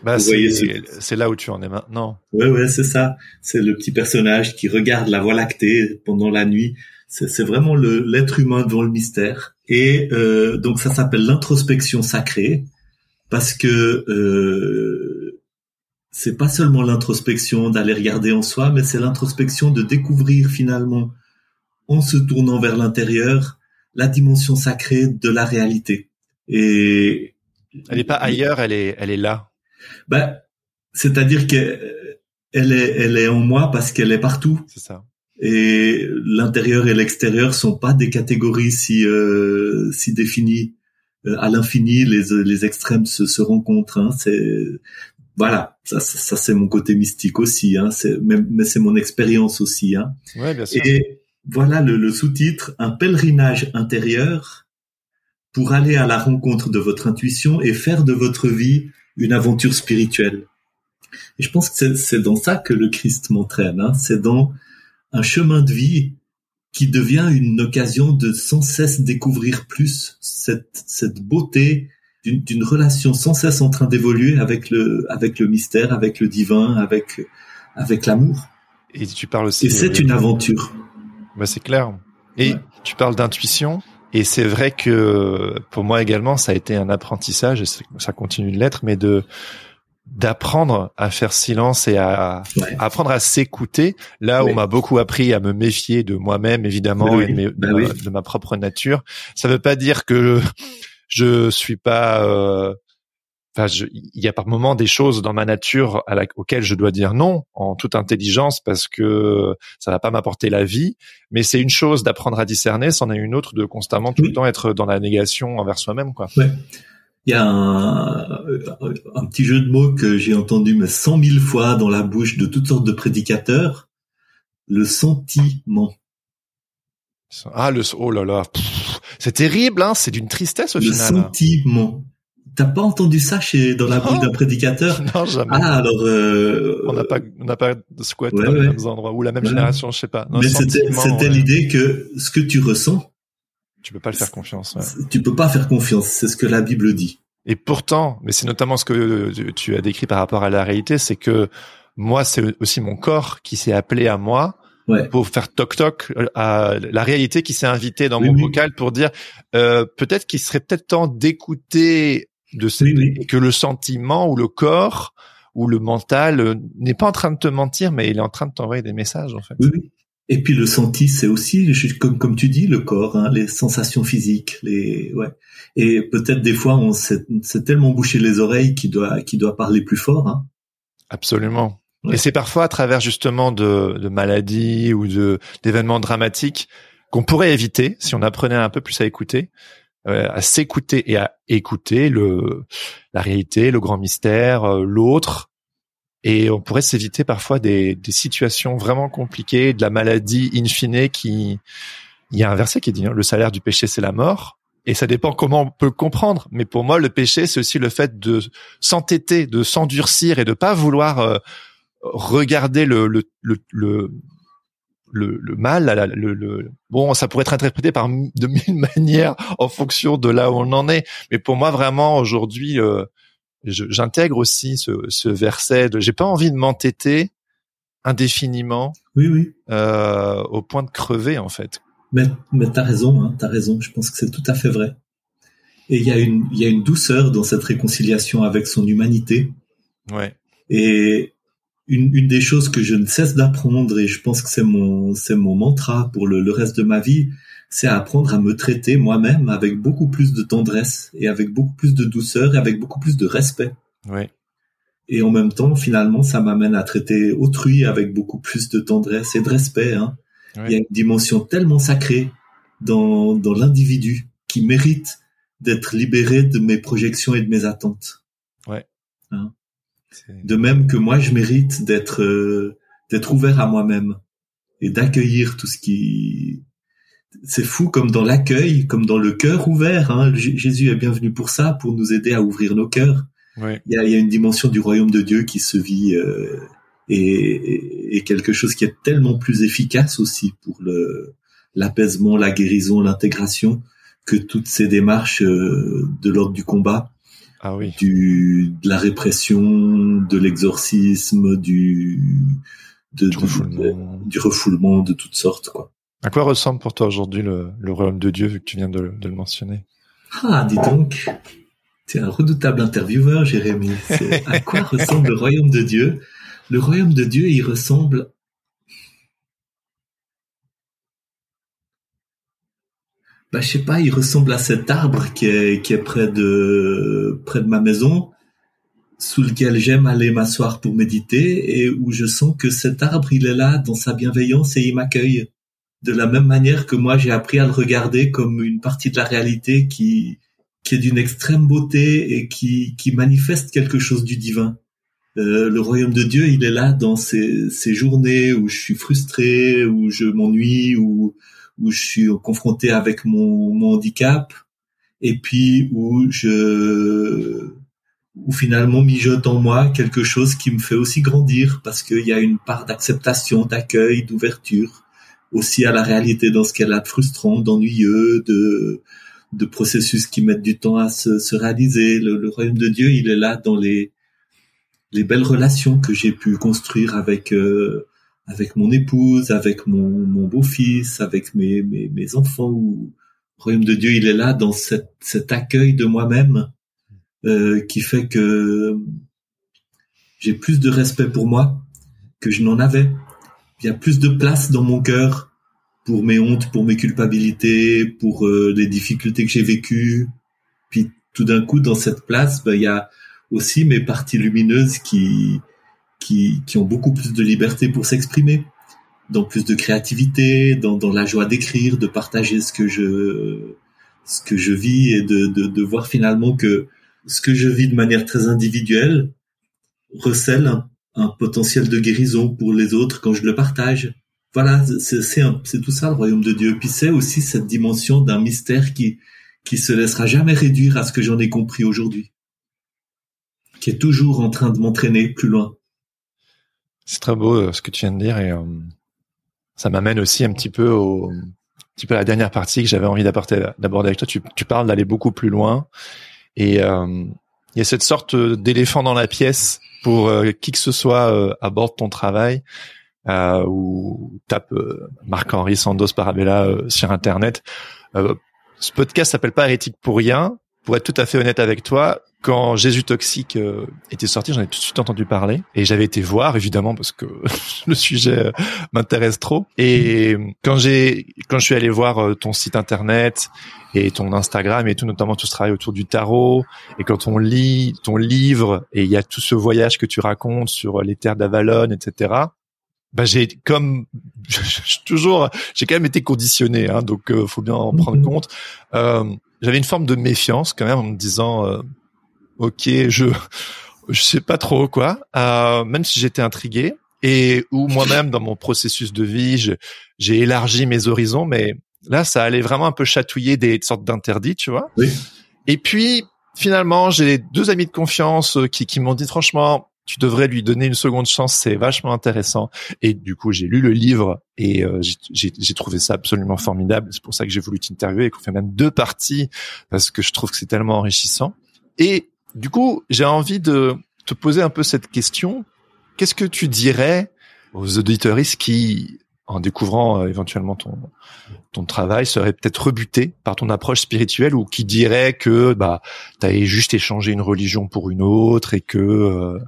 Bah, c'est là où tu en es maintenant. Ouais, ouais, c'est ça. C'est le petit personnage qui regarde la Voie lactée pendant la nuit. C'est vraiment l'être humain devant le mystère. Et euh, donc ça s'appelle l'introspection sacrée parce que euh, c'est pas seulement l'introspection d'aller regarder en soi, mais c'est l'introspection de découvrir finalement en se tournant vers l'intérieur la dimension sacrée de la réalité. Et Elle n'est pas ailleurs, elle est, elle est là. Ben, c'est-à-dire qu'elle est, elle est en moi parce qu'elle est partout. C'est ça. Et l'intérieur et l'extérieur sont pas des catégories si euh, si définies euh, à l'infini. Les les extrêmes se, se rencontrent. Hein. C'est voilà, ça, ça, c'est mon côté mystique aussi. Hein. C'est mais, c'est mon expérience aussi. Hein. Ouais, bien sûr. Et voilà le, le sous-titre un pèlerinage intérieur pour aller à la rencontre de votre intuition et faire de votre vie une aventure spirituelle. Et je pense que c'est dans ça que le Christ m'entraîne. Hein. C'est dans un chemin de vie qui devient une occasion de sans cesse découvrir plus cette, cette beauté d'une relation sans cesse en train d'évoluer avec le, avec le mystère, avec le divin, avec, avec l'amour. Et tu parles aussi. Et c'est une aventure. Bah, c'est clair. Et tu parles d'intuition. Et c'est vrai que pour moi également, ça a été un apprentissage, et ça continue de l'être, mais de d'apprendre à faire silence et à, apprendre à s'écouter. Là où on m'a beaucoup appris à me méfier de moi-même, évidemment, et de, bah de, ma propre nature. Ça veut pas dire que je suis pas euh, Enfin, il y a par moments des choses dans ma nature à la, auxquelles je dois dire non en toute intelligence parce que ça va pas m'apporter la vie. Mais c'est une chose d'apprendre à discerner, c'en est une autre de constamment tout le temps être dans la négation envers soi-même, quoi. Ouais. Il y a un, un, petit jeu de mots que j'ai entendu mais cent mille fois dans la bouche de toutes sortes de prédicateurs. Le sentiment. Ah le oh là là, c'est terrible, hein. C'est d'une tristesse au le final. Le sentiment. T'as pas entendu ça chez dans la bouche d'un prédicateur? Non, jamais. Ah alors euh... on n'a pas on n'a pas squatté ouais, dans les mêmes endroits ou la même ouais. génération, je sais pas. Non, Mais c'était l'idée que ce que tu ressens, tu peux pas le faire confiance. Ouais. Tu peux pas faire confiance, c'est ce que la Bible dit. Et pourtant, mais c'est notamment ce que tu as décrit par rapport à la réalité, c'est que moi, c'est aussi mon corps qui s'est appelé à moi ouais. pour faire toc toc à la réalité qui s'est invitée dans oui, mon oui. vocal pour dire euh, peut-être qu'il serait peut-être temps d'écouter de oui, que le sentiment ou le corps ou le mental euh, n'est pas en train de te mentir, mais il est en train de t'envoyer des messages en fait. Oui, Et puis le senti, c'est aussi, comme comme tu dis, le corps, hein, les sensations physiques, les ouais. Et peut-être des fois, on s'est tellement bouché les oreilles qu'il doit qu'il doit parler plus fort. Hein. Absolument. Ouais. Et c'est parfois à travers justement de, de maladies ou de d'événements dramatiques qu'on pourrait éviter si on apprenait un peu plus à écouter, euh, à s'écouter et à écouter le la réalité, le grand mystère, euh, l'autre. Et on pourrait s'éviter parfois des, des situations vraiment compliquées, de la maladie in fine qui... Il y a un verset qui dit hein, le salaire du péché c'est la mort. Et ça dépend comment on peut comprendre. Mais pour moi, le péché, c'est aussi le fait de s'entêter, de s'endurcir et de pas vouloir euh, regarder le, le, le, le le, le, mal, le, le, bon, ça pourrait être interprété par de mille manières en fonction de là où on en est. Mais pour moi, vraiment, aujourd'hui, euh, j'intègre aussi ce, ce verset de j'ai pas envie de m'entêter indéfiniment. Oui, oui. Euh, au point de crever, en fait. Mais, mais t'as raison, hein, t'as raison. Je pense que c'est tout à fait vrai. Et il y a une, il y a une douceur dans cette réconciliation avec son humanité. Ouais. Et une, une des choses que je ne cesse d'apprendre, et je pense que c'est mon, c'est mon mantra pour le, le reste de ma vie, c'est apprendre à me traiter moi-même avec beaucoup plus de tendresse et avec beaucoup plus de douceur et avec beaucoup plus de respect. Ouais. Et en même temps, finalement, ça m'amène à traiter autrui avec beaucoup plus de tendresse et de respect. Hein. Ouais. Il y a une dimension tellement sacrée dans, dans l'individu qui mérite d'être libéré de mes projections et de mes attentes. Ouais. Hein. De même que moi, je mérite d'être euh, d'être ouvert à moi-même et d'accueillir tout ce qui. C'est fou comme dans l'accueil, comme dans le cœur ouvert. Hein. Jésus est bienvenu pour ça, pour nous aider à ouvrir nos cœurs. Ouais. Il, y a, il y a une dimension du royaume de Dieu qui se vit euh, et, et, quelque chose qui est tellement plus efficace aussi pour le l'apaisement, la guérison, l'intégration que toutes ces démarches euh, de l'ordre du combat ah oui. du de la répression, de l'exorcisme, du de, du, refoulement. De, du refoulement de toutes sortes quoi. À quoi ressemble pour toi aujourd'hui le, le, royaume de Dieu vu que tu viens de, de le mentionner? Ah, dis donc, tu es un redoutable intervieweur, Jérémy. à quoi ressemble le royaume de Dieu? Le royaume de Dieu, il ressemble bah, je sais pas, il ressemble à cet arbre qui est, qui est près de, près de ma maison, sous lequel j'aime aller m'asseoir pour méditer et où je sens que cet arbre, il est là dans sa bienveillance et il m'accueille. De la même manière que moi, j'ai appris à le regarder comme une partie de la réalité qui, qui est d'une extrême beauté et qui, qui manifeste quelque chose du divin. Euh, le royaume de Dieu, il est là dans ces, ces journées où je suis frustré, où je m'ennuie, où, où je suis confronté avec mon, mon handicap, et puis où je où finalement mijote en moi quelque chose qui me fait aussi grandir parce qu'il y a une part d'acceptation, d'accueil, d'ouverture aussi à la réalité dans ce qu'elle a de frustrant, d'ennuyeux, de de processus qui mettent du temps à se, se réaliser. Le, le, royaume de Dieu, il est là dans les les belles relations que j'ai pu construire avec euh, avec mon épouse, avec mon, mon beau-fils, avec mes, mes, mes enfants. Où, le royaume de Dieu, il est là dans cet, cet accueil de moi-même euh, qui fait que j'ai plus de respect pour moi que je n'en avais. Il y a plus de place dans mon cœur pour mes hontes, pour mes culpabilités, pour euh, les difficultés que j'ai vécues. Puis tout d'un coup, dans cette place, ben, il y a aussi mes parties lumineuses qui, qui, qui ont beaucoup plus de liberté pour s'exprimer, dans plus de créativité, dans, dans la joie d'écrire, de partager ce que je, ce que je vis et de, de, de voir finalement que ce que je vis de manière très individuelle recèle un, un potentiel de guérison pour les autres quand je le partage. Voilà, c'est tout ça le royaume de Dieu. Puis c'est aussi cette dimension d'un mystère qui qui se laissera jamais réduire à ce que j'en ai compris aujourd'hui qui est toujours en train de m'entraîner plus loin. C'est très beau euh, ce que tu viens de dire et euh, ça m'amène aussi un petit peu au un petit peu à la dernière partie que j'avais envie d'aborder avec toi. Tu, tu parles d'aller beaucoup plus loin et euh, il y a cette sorte d'éléphant dans la pièce pour qui que ce soit à bord de ton travail ou tape Marc-Henri Sandos Parabella sur internet. ce podcast s'appelle pas Hérétique pour rien. Pour être tout à fait honnête avec toi, quand Jésus toxique euh, était sorti, j'en ai tout de suite entendu parler et j'avais été voir évidemment parce que le sujet euh, m'intéresse trop. Et quand j'ai quand je suis allé voir euh, ton site internet et ton Instagram et tout notamment tout ce travail autour du tarot et quand on lit ton livre et il y a tout ce voyage que tu racontes sur les terres d'Avalon, etc. Bah j'ai comme toujours j'ai quand même été conditionné hein, donc faut bien en prendre mhm. compte. j'avais une forme de méfiance quand même en me disant ok, je je sais pas trop quoi, euh, même si j'étais intrigué et où moi-même dans mon processus de vie, j'ai élargi mes horizons, mais là ça allait vraiment un peu chatouiller des sortes d'interdits, tu vois. Oui. Et puis finalement, j'ai deux amis de confiance euh, qui, qui m'ont dit franchement, tu devrais lui donner une seconde chance, c'est vachement intéressant. Et du coup, j'ai lu le livre et euh, j'ai trouvé ça absolument formidable. C'est pour ça que j'ai voulu t'interviewer et qu'on fait même deux parties parce que je trouve que c'est tellement enrichissant. Et du coup, j'ai envie de te poser un peu cette question. Qu'est-ce que tu dirais aux auditeuristes qui, en découvrant euh, éventuellement ton ton travail, seraient peut-être rebutés par ton approche spirituelle ou qui diraient que bah t'as juste échangé une religion pour une autre et que euh,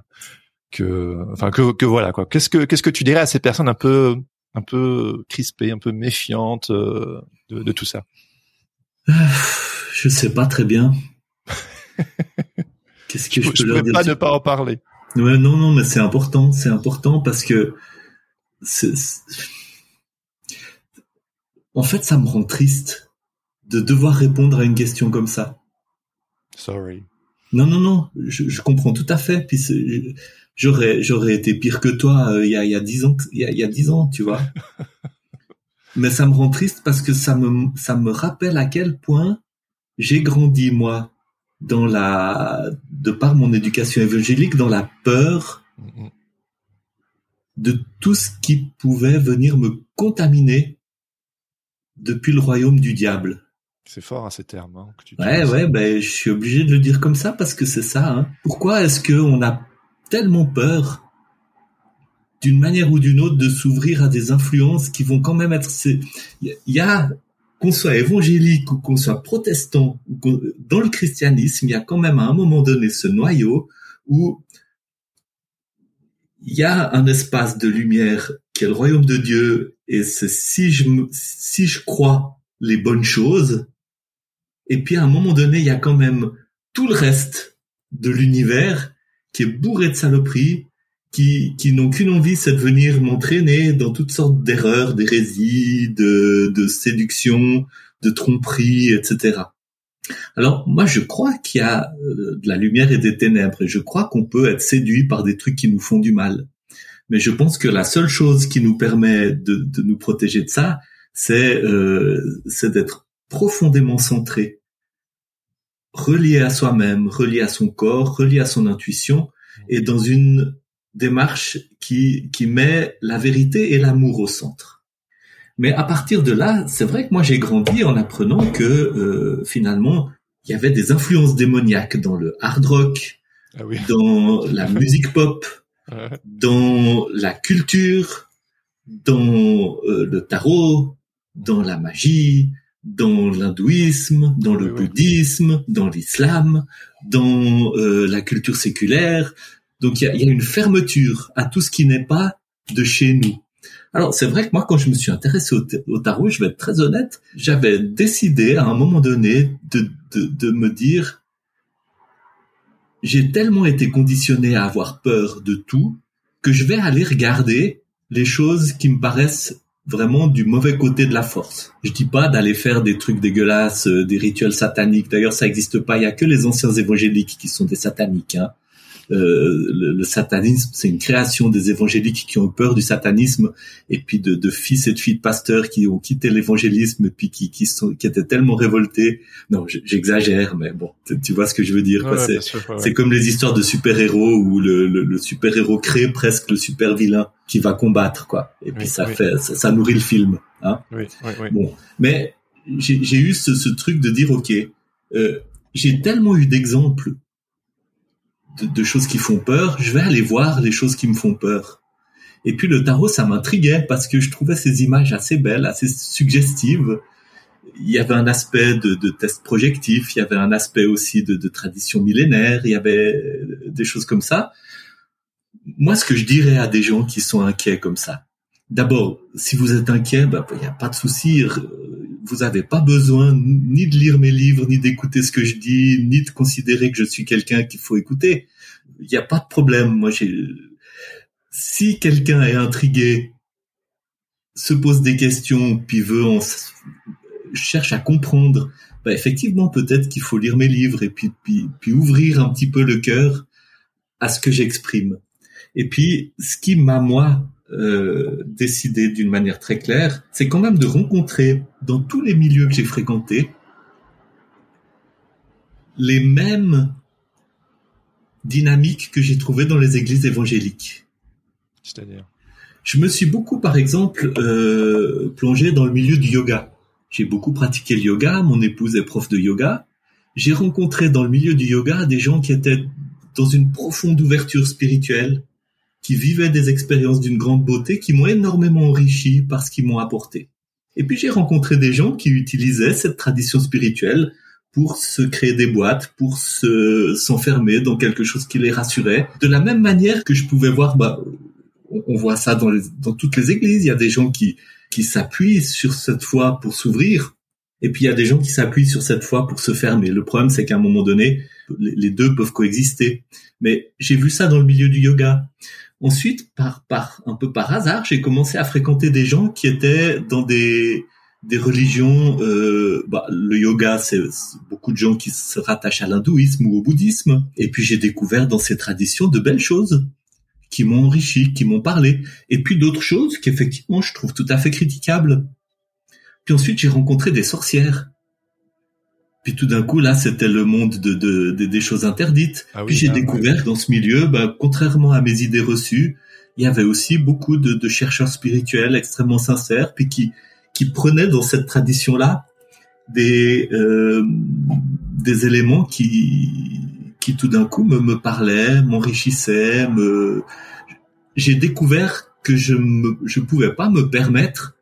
que enfin que que voilà quoi. Qu'est-ce que qu'est-ce que tu dirais à ces personnes un peu un peu crispées, un peu méfiantes euh, de, de tout ça? Je sais pas très bien. Qu'est-ce que je, je, peux leur dire pas ne pas en parler. Ouais, non, non, mais c'est important, c'est important parce que c'est, en fait, ça me rend triste de devoir répondre à une question comme ça. Sorry. Non, non, non, je, je comprends tout à fait. Puis j'aurais, j'aurais été pire que toi euh, il y a, il y a dix ans, il y a, il y a dix ans, tu vois. mais ça me rend triste parce que ça me, ça me rappelle à quel point j'ai grandi moi dans la, de par mon éducation évangélique, dans la peur de tout ce qui pouvait venir me contaminer depuis le royaume du diable. C'est fort à hein, ces termes. Hein, que tu ouais, ouais, ben je suis obligé de le dire comme ça parce que c'est ça. Hein. Pourquoi est-ce que on a tellement peur d'une manière ou d'une autre de s'ouvrir à des influences qui vont quand même être. Il y a qu'on soit évangélique ou qu'on soit protestant, dans le christianisme, il y a quand même à un moment donné ce noyau où il y a un espace de lumière qui est le royaume de Dieu, et c'est si je si je crois les bonnes choses, Et puis à un moment donné, il y a quand même tout le reste de l'univers qui est bourré de saloperies, qui, qui n'ont qu'une envie, c'est de venir m'entraîner dans toutes sortes d'erreurs, d'hérésies, de, de séduction, de tromperies, etc. Alors moi je crois qu'il y a euh, de la lumière et des ténèbres et je crois qu'on peut être séduit par des trucs qui nous font du mal. Mais je pense que la seule chose qui nous permet de, de nous protéger de ça, c'est euh, d'être profondément centré, relié à soi-même, relié à son corps, relié à son intuition et dans une démarche qui qui met la vérité et l'amour au centre. Mais à partir de là, c'est vrai que moi j'ai grandi en apprenant que euh, finalement il y avait des influences démoniaques dans le hard rock, ah oui. dans la musique pop, dans la culture, dans euh, le tarot, dans la magie, dans l'hindouisme, dans le bouddhisme, dans l'islam, dans euh, la culture séculaire. Donc il y a, y a une fermeture à tout ce qui n'est pas de chez nous. Alors c'est vrai que moi quand je me suis intéressé au, tarot, je vais être très honnête, j'avais décidé à un moment donné de, de, de me dire j'ai tellement été conditionné à avoir peur de tout que je vais aller regarder les choses qui me paraissent vraiment du mauvais côté de la force. Je dis pas d'aller faire des trucs dégueulasses, euh, des rituels sataniques. D'ailleurs, ça n'existe pas. Il y a que les anciens évangéliques qui sont des sataniques. Hein. Euh, le, satanisme, c'est une création des évangéliques qui ont peur du satanisme et puis de, de fils et de filles de pasteurs qui ont quitté l'évangélisme et puis qui, qui, sont, qui étaient tellement révoltés. Non, j'exagère, mais bon, tu, vois ce que je veux dire. c'est comme les histoires de super-héros où le, le, super-héros crée presque le super-vilain qui va combattre, quoi. Et puis ça fait, ça, nourrit le film. Hein bon, mais j'ai eu ce, ce, truc de dire, ok, euh, j'ai tellement eu d'exemples de, choses qui font peur, je vais aller voir les choses qui me font peur. Et puis le tarot, ça m'intriguait parce que je trouvais ces images assez belles, assez suggestives. Il y avait un aspect de, test projectif, il y avait un aspect aussi de, tradition millénaire, il y avait des choses comme ça. Moi, ce que je dirais à des gens qui sont inquiets comme ça, d'abord, si vous êtes inquiet, ben, il n'y a pas de souci. Vous n'avez pas besoin ni de lire mes livres, ni d'écouter ce que je dis, ni de considérer que je suis quelqu'un qu'il faut écouter. Il n'y a pas de problème. Moi, j'ai. Si quelqu'un est intrigué, se pose des questions, puis veut en cherche à comprendre, ben effectivement, peut-être qu'il faut lire mes livres et puis, puis, puis ouvrir un petit peu le cœur à ce que j'exprime. Et puis, ce qui m'a moi euh, décidé d'une manière très claire, c'est quand même de rencontrer dans tous les milieux que j'ai fréquentés les mêmes dynamiques que j'ai trouvées dans les églises évangéliques. C'est-à-dire Je me suis beaucoup, par exemple, euh, plongé dans le milieu du yoga. J'ai beaucoup pratiqué le yoga, mon épouse est prof de yoga. J'ai rencontré dans le milieu du yoga des gens qui étaient dans une profonde ouverture spirituelle, qui vivaient des expériences d'une grande beauté qui m'ont énormément enrichi par ce qu'ils m'ont apporté. Et puis j'ai rencontré des gens qui utilisaient cette tradition spirituelle pour se créer des boîtes, pour se s'enfermer dans quelque chose qui les rassurait. De la même manière que je pouvais voir, bah, on voit ça dans, dans toutes les églises. Il y a des gens qui qui s'appuient sur cette foi pour s'ouvrir, et puis il y a des gens qui s'appuient sur cette foi pour se fermer. Le problème, c'est qu'à un moment donné, les deux peuvent coexister. Mais j'ai vu ça dans le milieu du yoga. Ensuite, par, un peu par hasard, j'ai commencé à fréquenter des gens qui étaient dans des, des religions. Euh, bah, le yoga, c'est beaucoup de gens qui se rattachent à l'hindouisme ou au bouddhisme. Et puis j'ai découvert dans ces traditions de belles choses qui m'ont enrichi, qui m'ont parlé. Et puis d'autres choses qu'effectivement je trouve tout à fait critiquables. Puis ensuite j'ai rencontré des sorcières puis tout d'un coup, là, c'était le monde de, de, des choses interdites. Ah puis j'ai ah découvert dans ce milieu, bah, contrairement à mes idées reçues, il y avait aussi beaucoup de, de chercheurs spirituels extrêmement sincères, puis qui, qui prenaient dans cette tradition-là des, euh, des éléments qui, qui tout d'un coup me, me parlaient, m'enrichissaient. Me... J'ai découvert que je ne je pouvais pas me permettre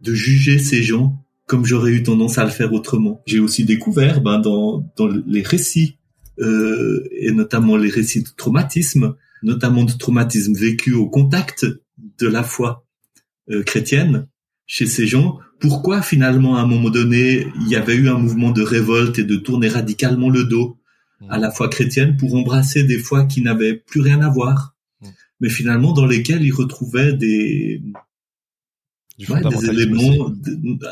de juger ces gens comme j'aurais eu tendance à le faire autrement. J'ai aussi découvert ben, dans, dans les récits, euh, et notamment les récits de traumatisme, notamment de traumatisme vécu au contact de la foi euh, chrétienne, chez ces gens. Pourquoi finalement à un moment donné il y avait eu un mouvement de révolte et de tourner radicalement le dos à la foi chrétienne pour embrasser des fois qui n'avaient plus rien à voir, Mm. mais finalement dans lesquels ils retrouvaient des Du Ouais, des éléments.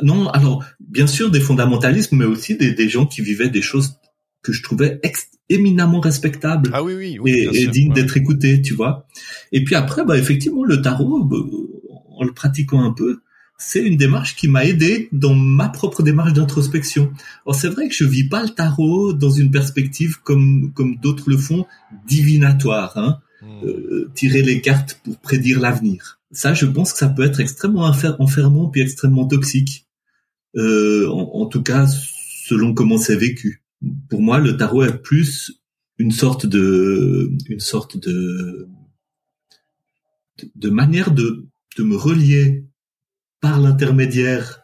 non, alors bien sûr des fondamentalismes, mais aussi des, des gens qui vivaient des choses que je trouvais ex- éminemment respectables Ah oui, oui, oui. et, dignes ouais. d'être écoutés, tu vois. Et puis après, bah effectivement, le tarot, bah, en le pratiquant un peu, c'est une démarche qui m'a aidé dans ma propre démarche d'introspection. Alors c'est vrai que je vis pas le tarot dans une perspective comme comme d'autres le font divinatoire. Hein Mm. euh, tirer les cartes pour prédire l'avenir. Ça, je pense que ça peut être extrêmement enfer- enfermant puis extrêmement toxique. Euh, en, tout cas, selon comment c'est vécu. Pour moi, le tarot est plus une sorte de, une sorte de, de, manière de, de me relier par l'intermédiaire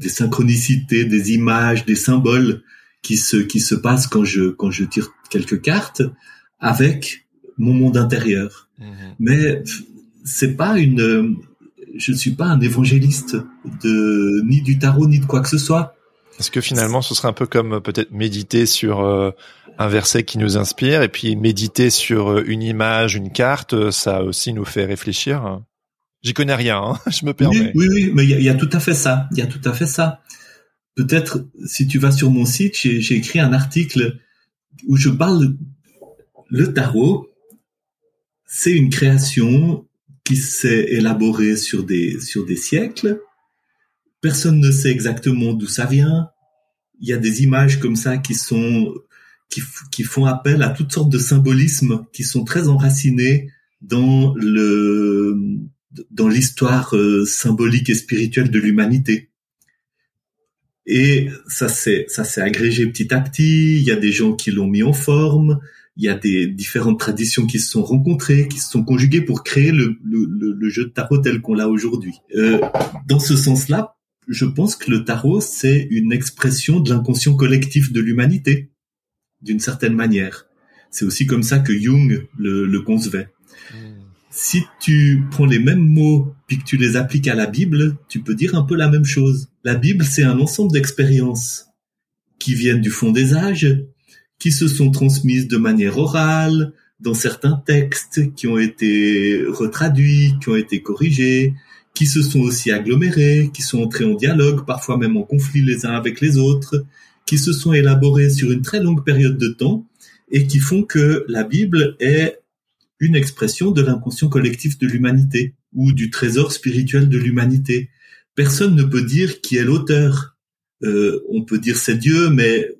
des synchronicités, des images, des symboles qui se qui se passent quand je quand je tire quelques cartes avec mon monde intérieur. Mhm. Mais c'est pas une, je suis pas un évangéliste de ni du tarot ni de quoi que ce soit. Est-ce que finalement, ce serait un peu comme euh, peut-être méditer sur euh, un verset qui nous inspire, et puis méditer sur euh, une image, une carte, ça aussi nous fait réfléchir. hein. J'y connais rien, hein, je me Oui, permets. oui, oui, mais il y y a tout à fait ça. Il y a tout à fait ça. Peut-être si tu vas sur mon site, j'ai j'ai écrit un article où je parle le tarot. C'est une création qui s'est élaborée sur des sur des siècles. Personne ne sait exactement d'où ça vient. Il y a des images comme ça qui sont qui, font appel à toutes sortes de symbolismes qui sont très enracinés dans le dans l'histoire euh, symbolique et spirituelle de l'humanité. Et ça s'est ça s'est agrégé petit à petit. Il y a des gens qui l'ont mis en forme. Il y a des différentes traditions qui se sont rencontrées, qui se sont conjuguées pour créer le, le, le- le jeu de tarot tel qu'on l'a aujourd'hui. Euh, dans ce sens-là, je pense que le tarot c'est une expression de l'inconscient collectif de l'humanité, d'une certaine manière. C'est aussi comme ça que Jung le, le concevait Mm. si tu prends les mêmes mots puis que tu les appliques à la Bible, tu peux dire un peu la même chose. La Bible, c'est un ensemble d'expériences qui viennent du fond des âges, qui se sont transmises de manière orale, dans certains textes qui ont été retraduits, qui ont été corrigés, qui se sont aussi agglomérés, qui sont entrés en dialogue, parfois même en conflit les uns avec les autres, qui se sont élaborés sur une très longue période de temps et qui font que la Bible est une expression de l'inconscient collectif de l'humanité ou du trésor spirituel de l'humanité. Personne ne peut dire qui est l'auteur. Euh, on peut dire c'est Dieu, mais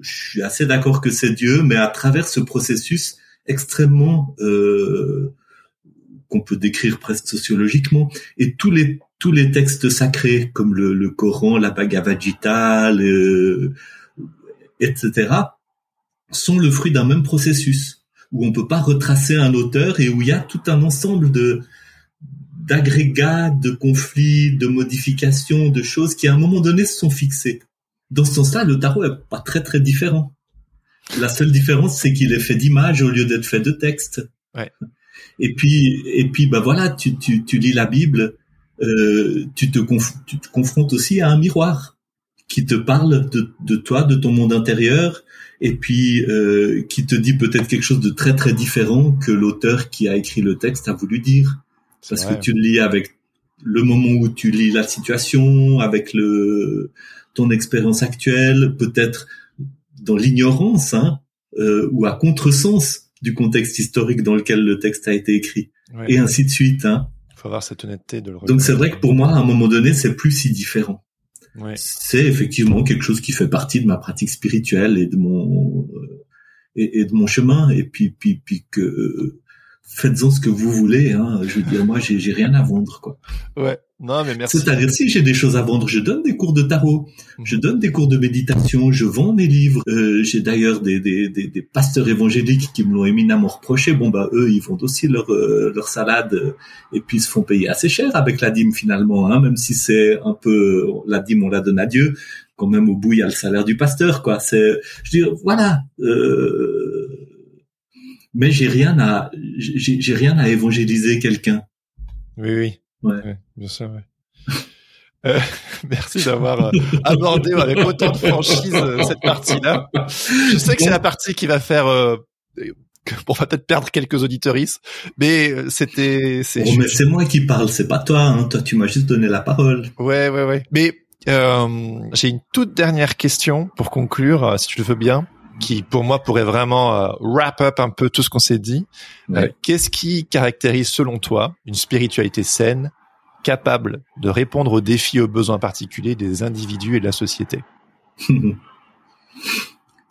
je suis assez d'accord que c'est Dieu, mais à travers ce processus extrêmement euh, qu'on peut décrire presque sociologiquement, et tous les tous les textes sacrés comme le, le Coran, la Bhagavad Gita, le- etc., sont le fruit d'un même processus où on peut pas retracer un auteur et où il y a tout un ensemble de d'agrégats, de conflits, de modifications, de choses qui à un moment donné se sont fixées. Dans ce sens-là, le tarot est pas très très différent. La seule différence, c'est qu'il est fait d'images au lieu d'être fait de texte. Ouais. Et puis, et puis, bah voilà, tu, tu, tu lis la Bible, euh, tu, te conf- tu te confrontes aussi à un miroir qui te parle de, de toi, de ton monde intérieur, et puis euh, qui te dit peut-être quelque chose de très très différent que l'auteur qui a écrit le texte a voulu dire. Parce vrai. que tu le lis avec le moment où tu lis la situation, avec le ton expérience actuelle, peut-être dans l'ignorance, hein, euh, ou à contresens du contexte historique dans lequel le texte a été écrit, Ouais. et ainsi de suite. Hein. faut avoir cette honnêteté de le Donc c'est vrai que pour moi, à un moment donné, c'est plus si différent. Ouais. C'est effectivement quelque chose qui fait partie de ma pratique spirituelle et de mon euh, et, et de mon chemin. Et puis puis puis que euh, faites-en ce que vous voulez. Hein. Je veux dire, moi, j'ai rien à vendre, quoi. Ouais. Non, mais merci. C'est-à-dire, si j'ai des choses à vendre, je donne des cours de tarot, Mhm. je donne des cours de méditation, je vends mes livres. Euh, j'ai d'ailleurs des, des, des, des pasteurs évangéliques qui me l'ont éminemment reproché. Bon, bah, eux, ils vendent aussi leur, euh, leur salade euh, et puis ils se font payer assez cher avec la dîme finalement, hein, même si c'est un peu, la dîme, on la donne à Dieu. Quand même, au bout, il y a le salaire du pasteur, quoi. C'est, je veux dire, voilà. Euh, mais j'ai rien à, j'ai rien à évangéliser quelqu'un. Oui, oui. Ouais. bien sûr, ouais. Euh, merci d'avoir euh, abordé avec autant de franchise euh, cette partie-là. Je sais que c'est la partie qui va faire euh, on va peut-être perdre quelques auditoristes, mais c'était c'est oh, mais c'est moi qui parle, c'est pas toi hein. Toi tu m'as juste donné la parole. Ouais ouais ouais. Mais j'ai une toute dernière question pour conclure si tu le veux bien qui pour moi pourrait vraiment wrap up un peu tout ce qu'on s'est dit. Ouais. Qu'est-ce qui caractérise selon toi une spiritualité saine capable de répondre aux défis, aux besoins particuliers des individus et de la société?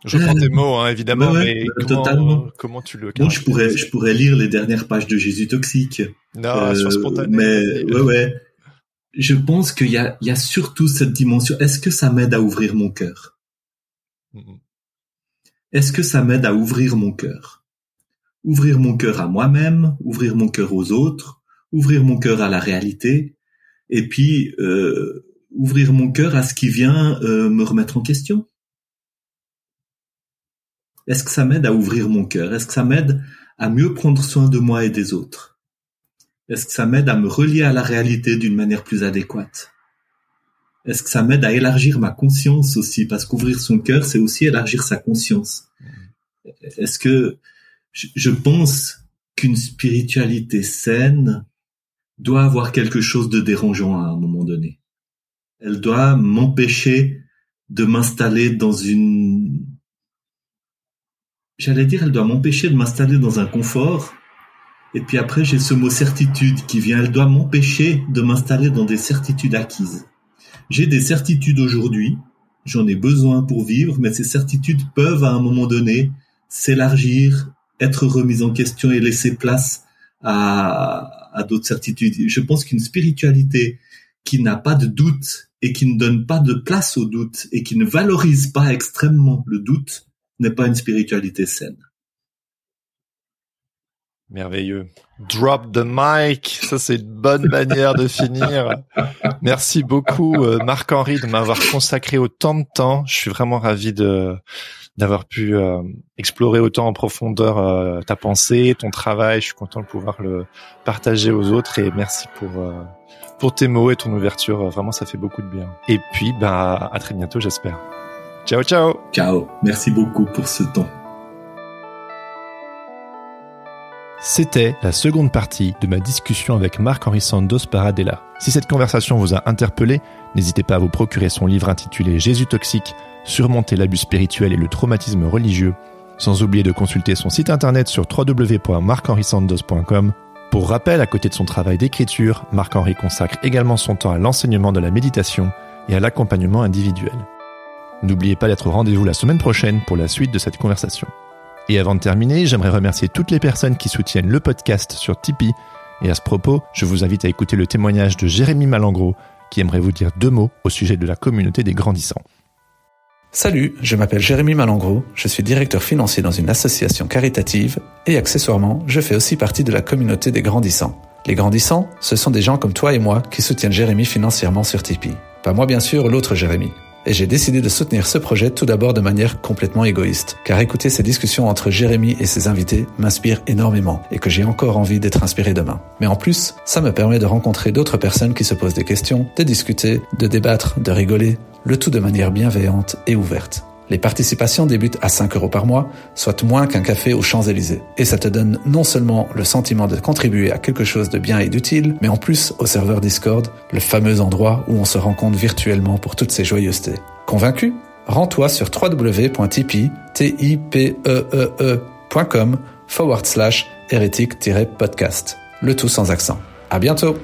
Je prends tes mots, hein, évidemment, ouais, mais bah, comment, totalement. comment tu le Bon, je pourrais, je pourrais lire les dernières pages de Jésus toxique. Non, Euh, sur spontané. mais ouais, ouais. Je pense qu'il y a, il y a surtout cette dimension. Est-ce que ça m'aide à ouvrir mon cœur? Mhm. Est-ce que ça m'aide à ouvrir mon cœur? Ouvrir mon cœur à moi-même, ouvrir mon cœur aux autres, ouvrir mon cœur à la réalité, et puis euh, ouvrir mon cœur à ce qui vient euh, me remettre en question. Est-ce que ça m'aide à ouvrir mon cœur? Est-ce que ça m'aide à mieux prendre soin de moi et des autres? Est-ce que ça m'aide à me relier à la réalité d'une manière plus adéquate? Est-ce que ça m'aide à élargir ma conscience aussi? Parce qu'ouvrir son cœur, c'est aussi élargir sa conscience. Est-ce que je, je pense qu'une spiritualité saine doit avoir quelque chose de dérangeant à un moment donné? Elle doit m'empêcher de m'installer dans une j'allais dire, elle doit m'empêcher de m'installer dans un confort. Et puis après, j'ai ce mot certitude qui vient. Elle doit m'empêcher de m'installer dans des certitudes acquises. J'ai des certitudes aujourd'hui. J'en ai besoin pour vivre, mais ces certitudes peuvent, à un moment donné, s'élargir, être remises en question et laisser place à, d'autres certitudes. Je pense qu'une spiritualité qui n'a pas de doute et qui ne donne pas de place au doute et qui ne valorise pas extrêmement le doute n'est pas une spiritualité saine. Merveilleux. Drop the mic. Ça, c'est une bonne manière de finir. Merci beaucoup, euh, Marc-Henri, de m'avoir consacré autant de temps. Je suis vraiment ravi de d'avoir pu euh, explorer autant en profondeur euh, ta pensée, ton travail. Je suis content de pouvoir le partager aux autres et merci pour euh, pour tes mots et ton ouverture. Vraiment, ça fait beaucoup de bien. Et puis, bah, à très bientôt, j'espère. Ciao, ciao. Ciao. Merci beaucoup pour ce temps. C'était la seconde partie de ma discussion avec Marc-Henri Sandos Paradella. Si cette conversation vous a interpellé, n'hésitez pas à vous procurer son livre intitulé Jésus toxique, surmonter l'abus spirituel et le traumatisme religieux, sans oublier de consulter son site internet sur www.marc-henri-sandos.com. Pour rappel, à côté de son travail d'écriture, Marc-Henri consacre également son temps à l'enseignement de la méditation et à l'accompagnement individuel. N'oubliez pas d'être au rendez-vous la semaine prochaine pour la suite de cette conversation. Et avant de terminer, j'aimerais remercier toutes les personnes qui soutiennent le podcast sur Tipeee. Et à ce propos, je vous invite à écouter le témoignage de Jérémy Malangro, qui aimerait vous dire deux mots au sujet de la communauté des grandissants. Salut, je m'appelle Jérémy Malangro, je suis directeur financier dans une association caritative et accessoirement, je fais aussi partie de la communauté des grandissants. Les grandissants, ce sont des gens comme toi et moi qui soutiennent Jérémy financièrement sur Tipeee. Pas moi bien sûr, l'autre Jérémy et j'ai décidé de soutenir ce projet tout d'abord de manière complètement égoïste, car écouter ces discussions entre Jérémy et ses invités m'inspire énormément et que j'ai encore envie d'être inspiré demain. Mais en plus, ça me permet de rencontrer d'autres personnes qui se posent des questions, de discuter, de débattre, de rigoler, le tout de manière bienveillante et ouverte. Les participations débutent à 5 euros par mois, soit moins qu'un café aux Champs-Élysées. Et ça te donne non seulement le sentiment de contribuer à quelque chose de bien et d'utile, mais en plus au serveur Discord, le fameux endroit où on se rencontre virtuellement pour toutes ces joyeusetés. Convaincu? Rends-toi sur www.tipeee.com forward slash hérétique-podcast. Le tout sans accent. À bientôt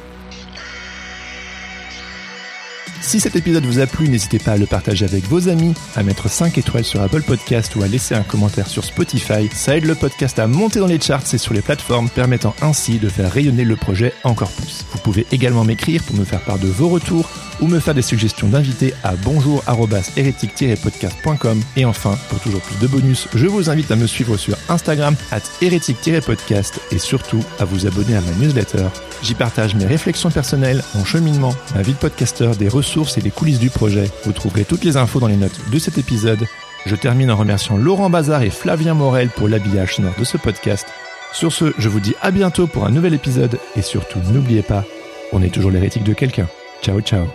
Si cet épisode vous a plu, n'hésitez pas à le partager avec vos amis, à mettre 5 étoiles sur Apple Podcast ou à laisser un commentaire sur Spotify. Ça aide le podcast à monter dans les charts et sur les plateformes, permettant ainsi de faire rayonner le projet encore plus. Vous pouvez également m'écrire pour me faire part de vos retours ou me faire des suggestions d'invités à bonjour-hérétique-podcast.com. Et enfin, pour toujours plus de bonus, je vous invite à me suivre sur Instagram at hérétique-podcast et surtout à vous abonner à ma newsletter. J'y partage mes réflexions personnelles, mon cheminement, ma vie de podcasteur, des ressources et des coulisses du projet. Vous trouverez toutes les infos dans les notes de cet épisode. Je termine en remerciant Laurent Bazar et Flavien Morel pour l'habillage sonore de ce podcast. Sur ce, je vous dis à bientôt pour un nouvel épisode et surtout n'oubliez pas, on est toujours l'hérétique de quelqu'un. Ciao ciao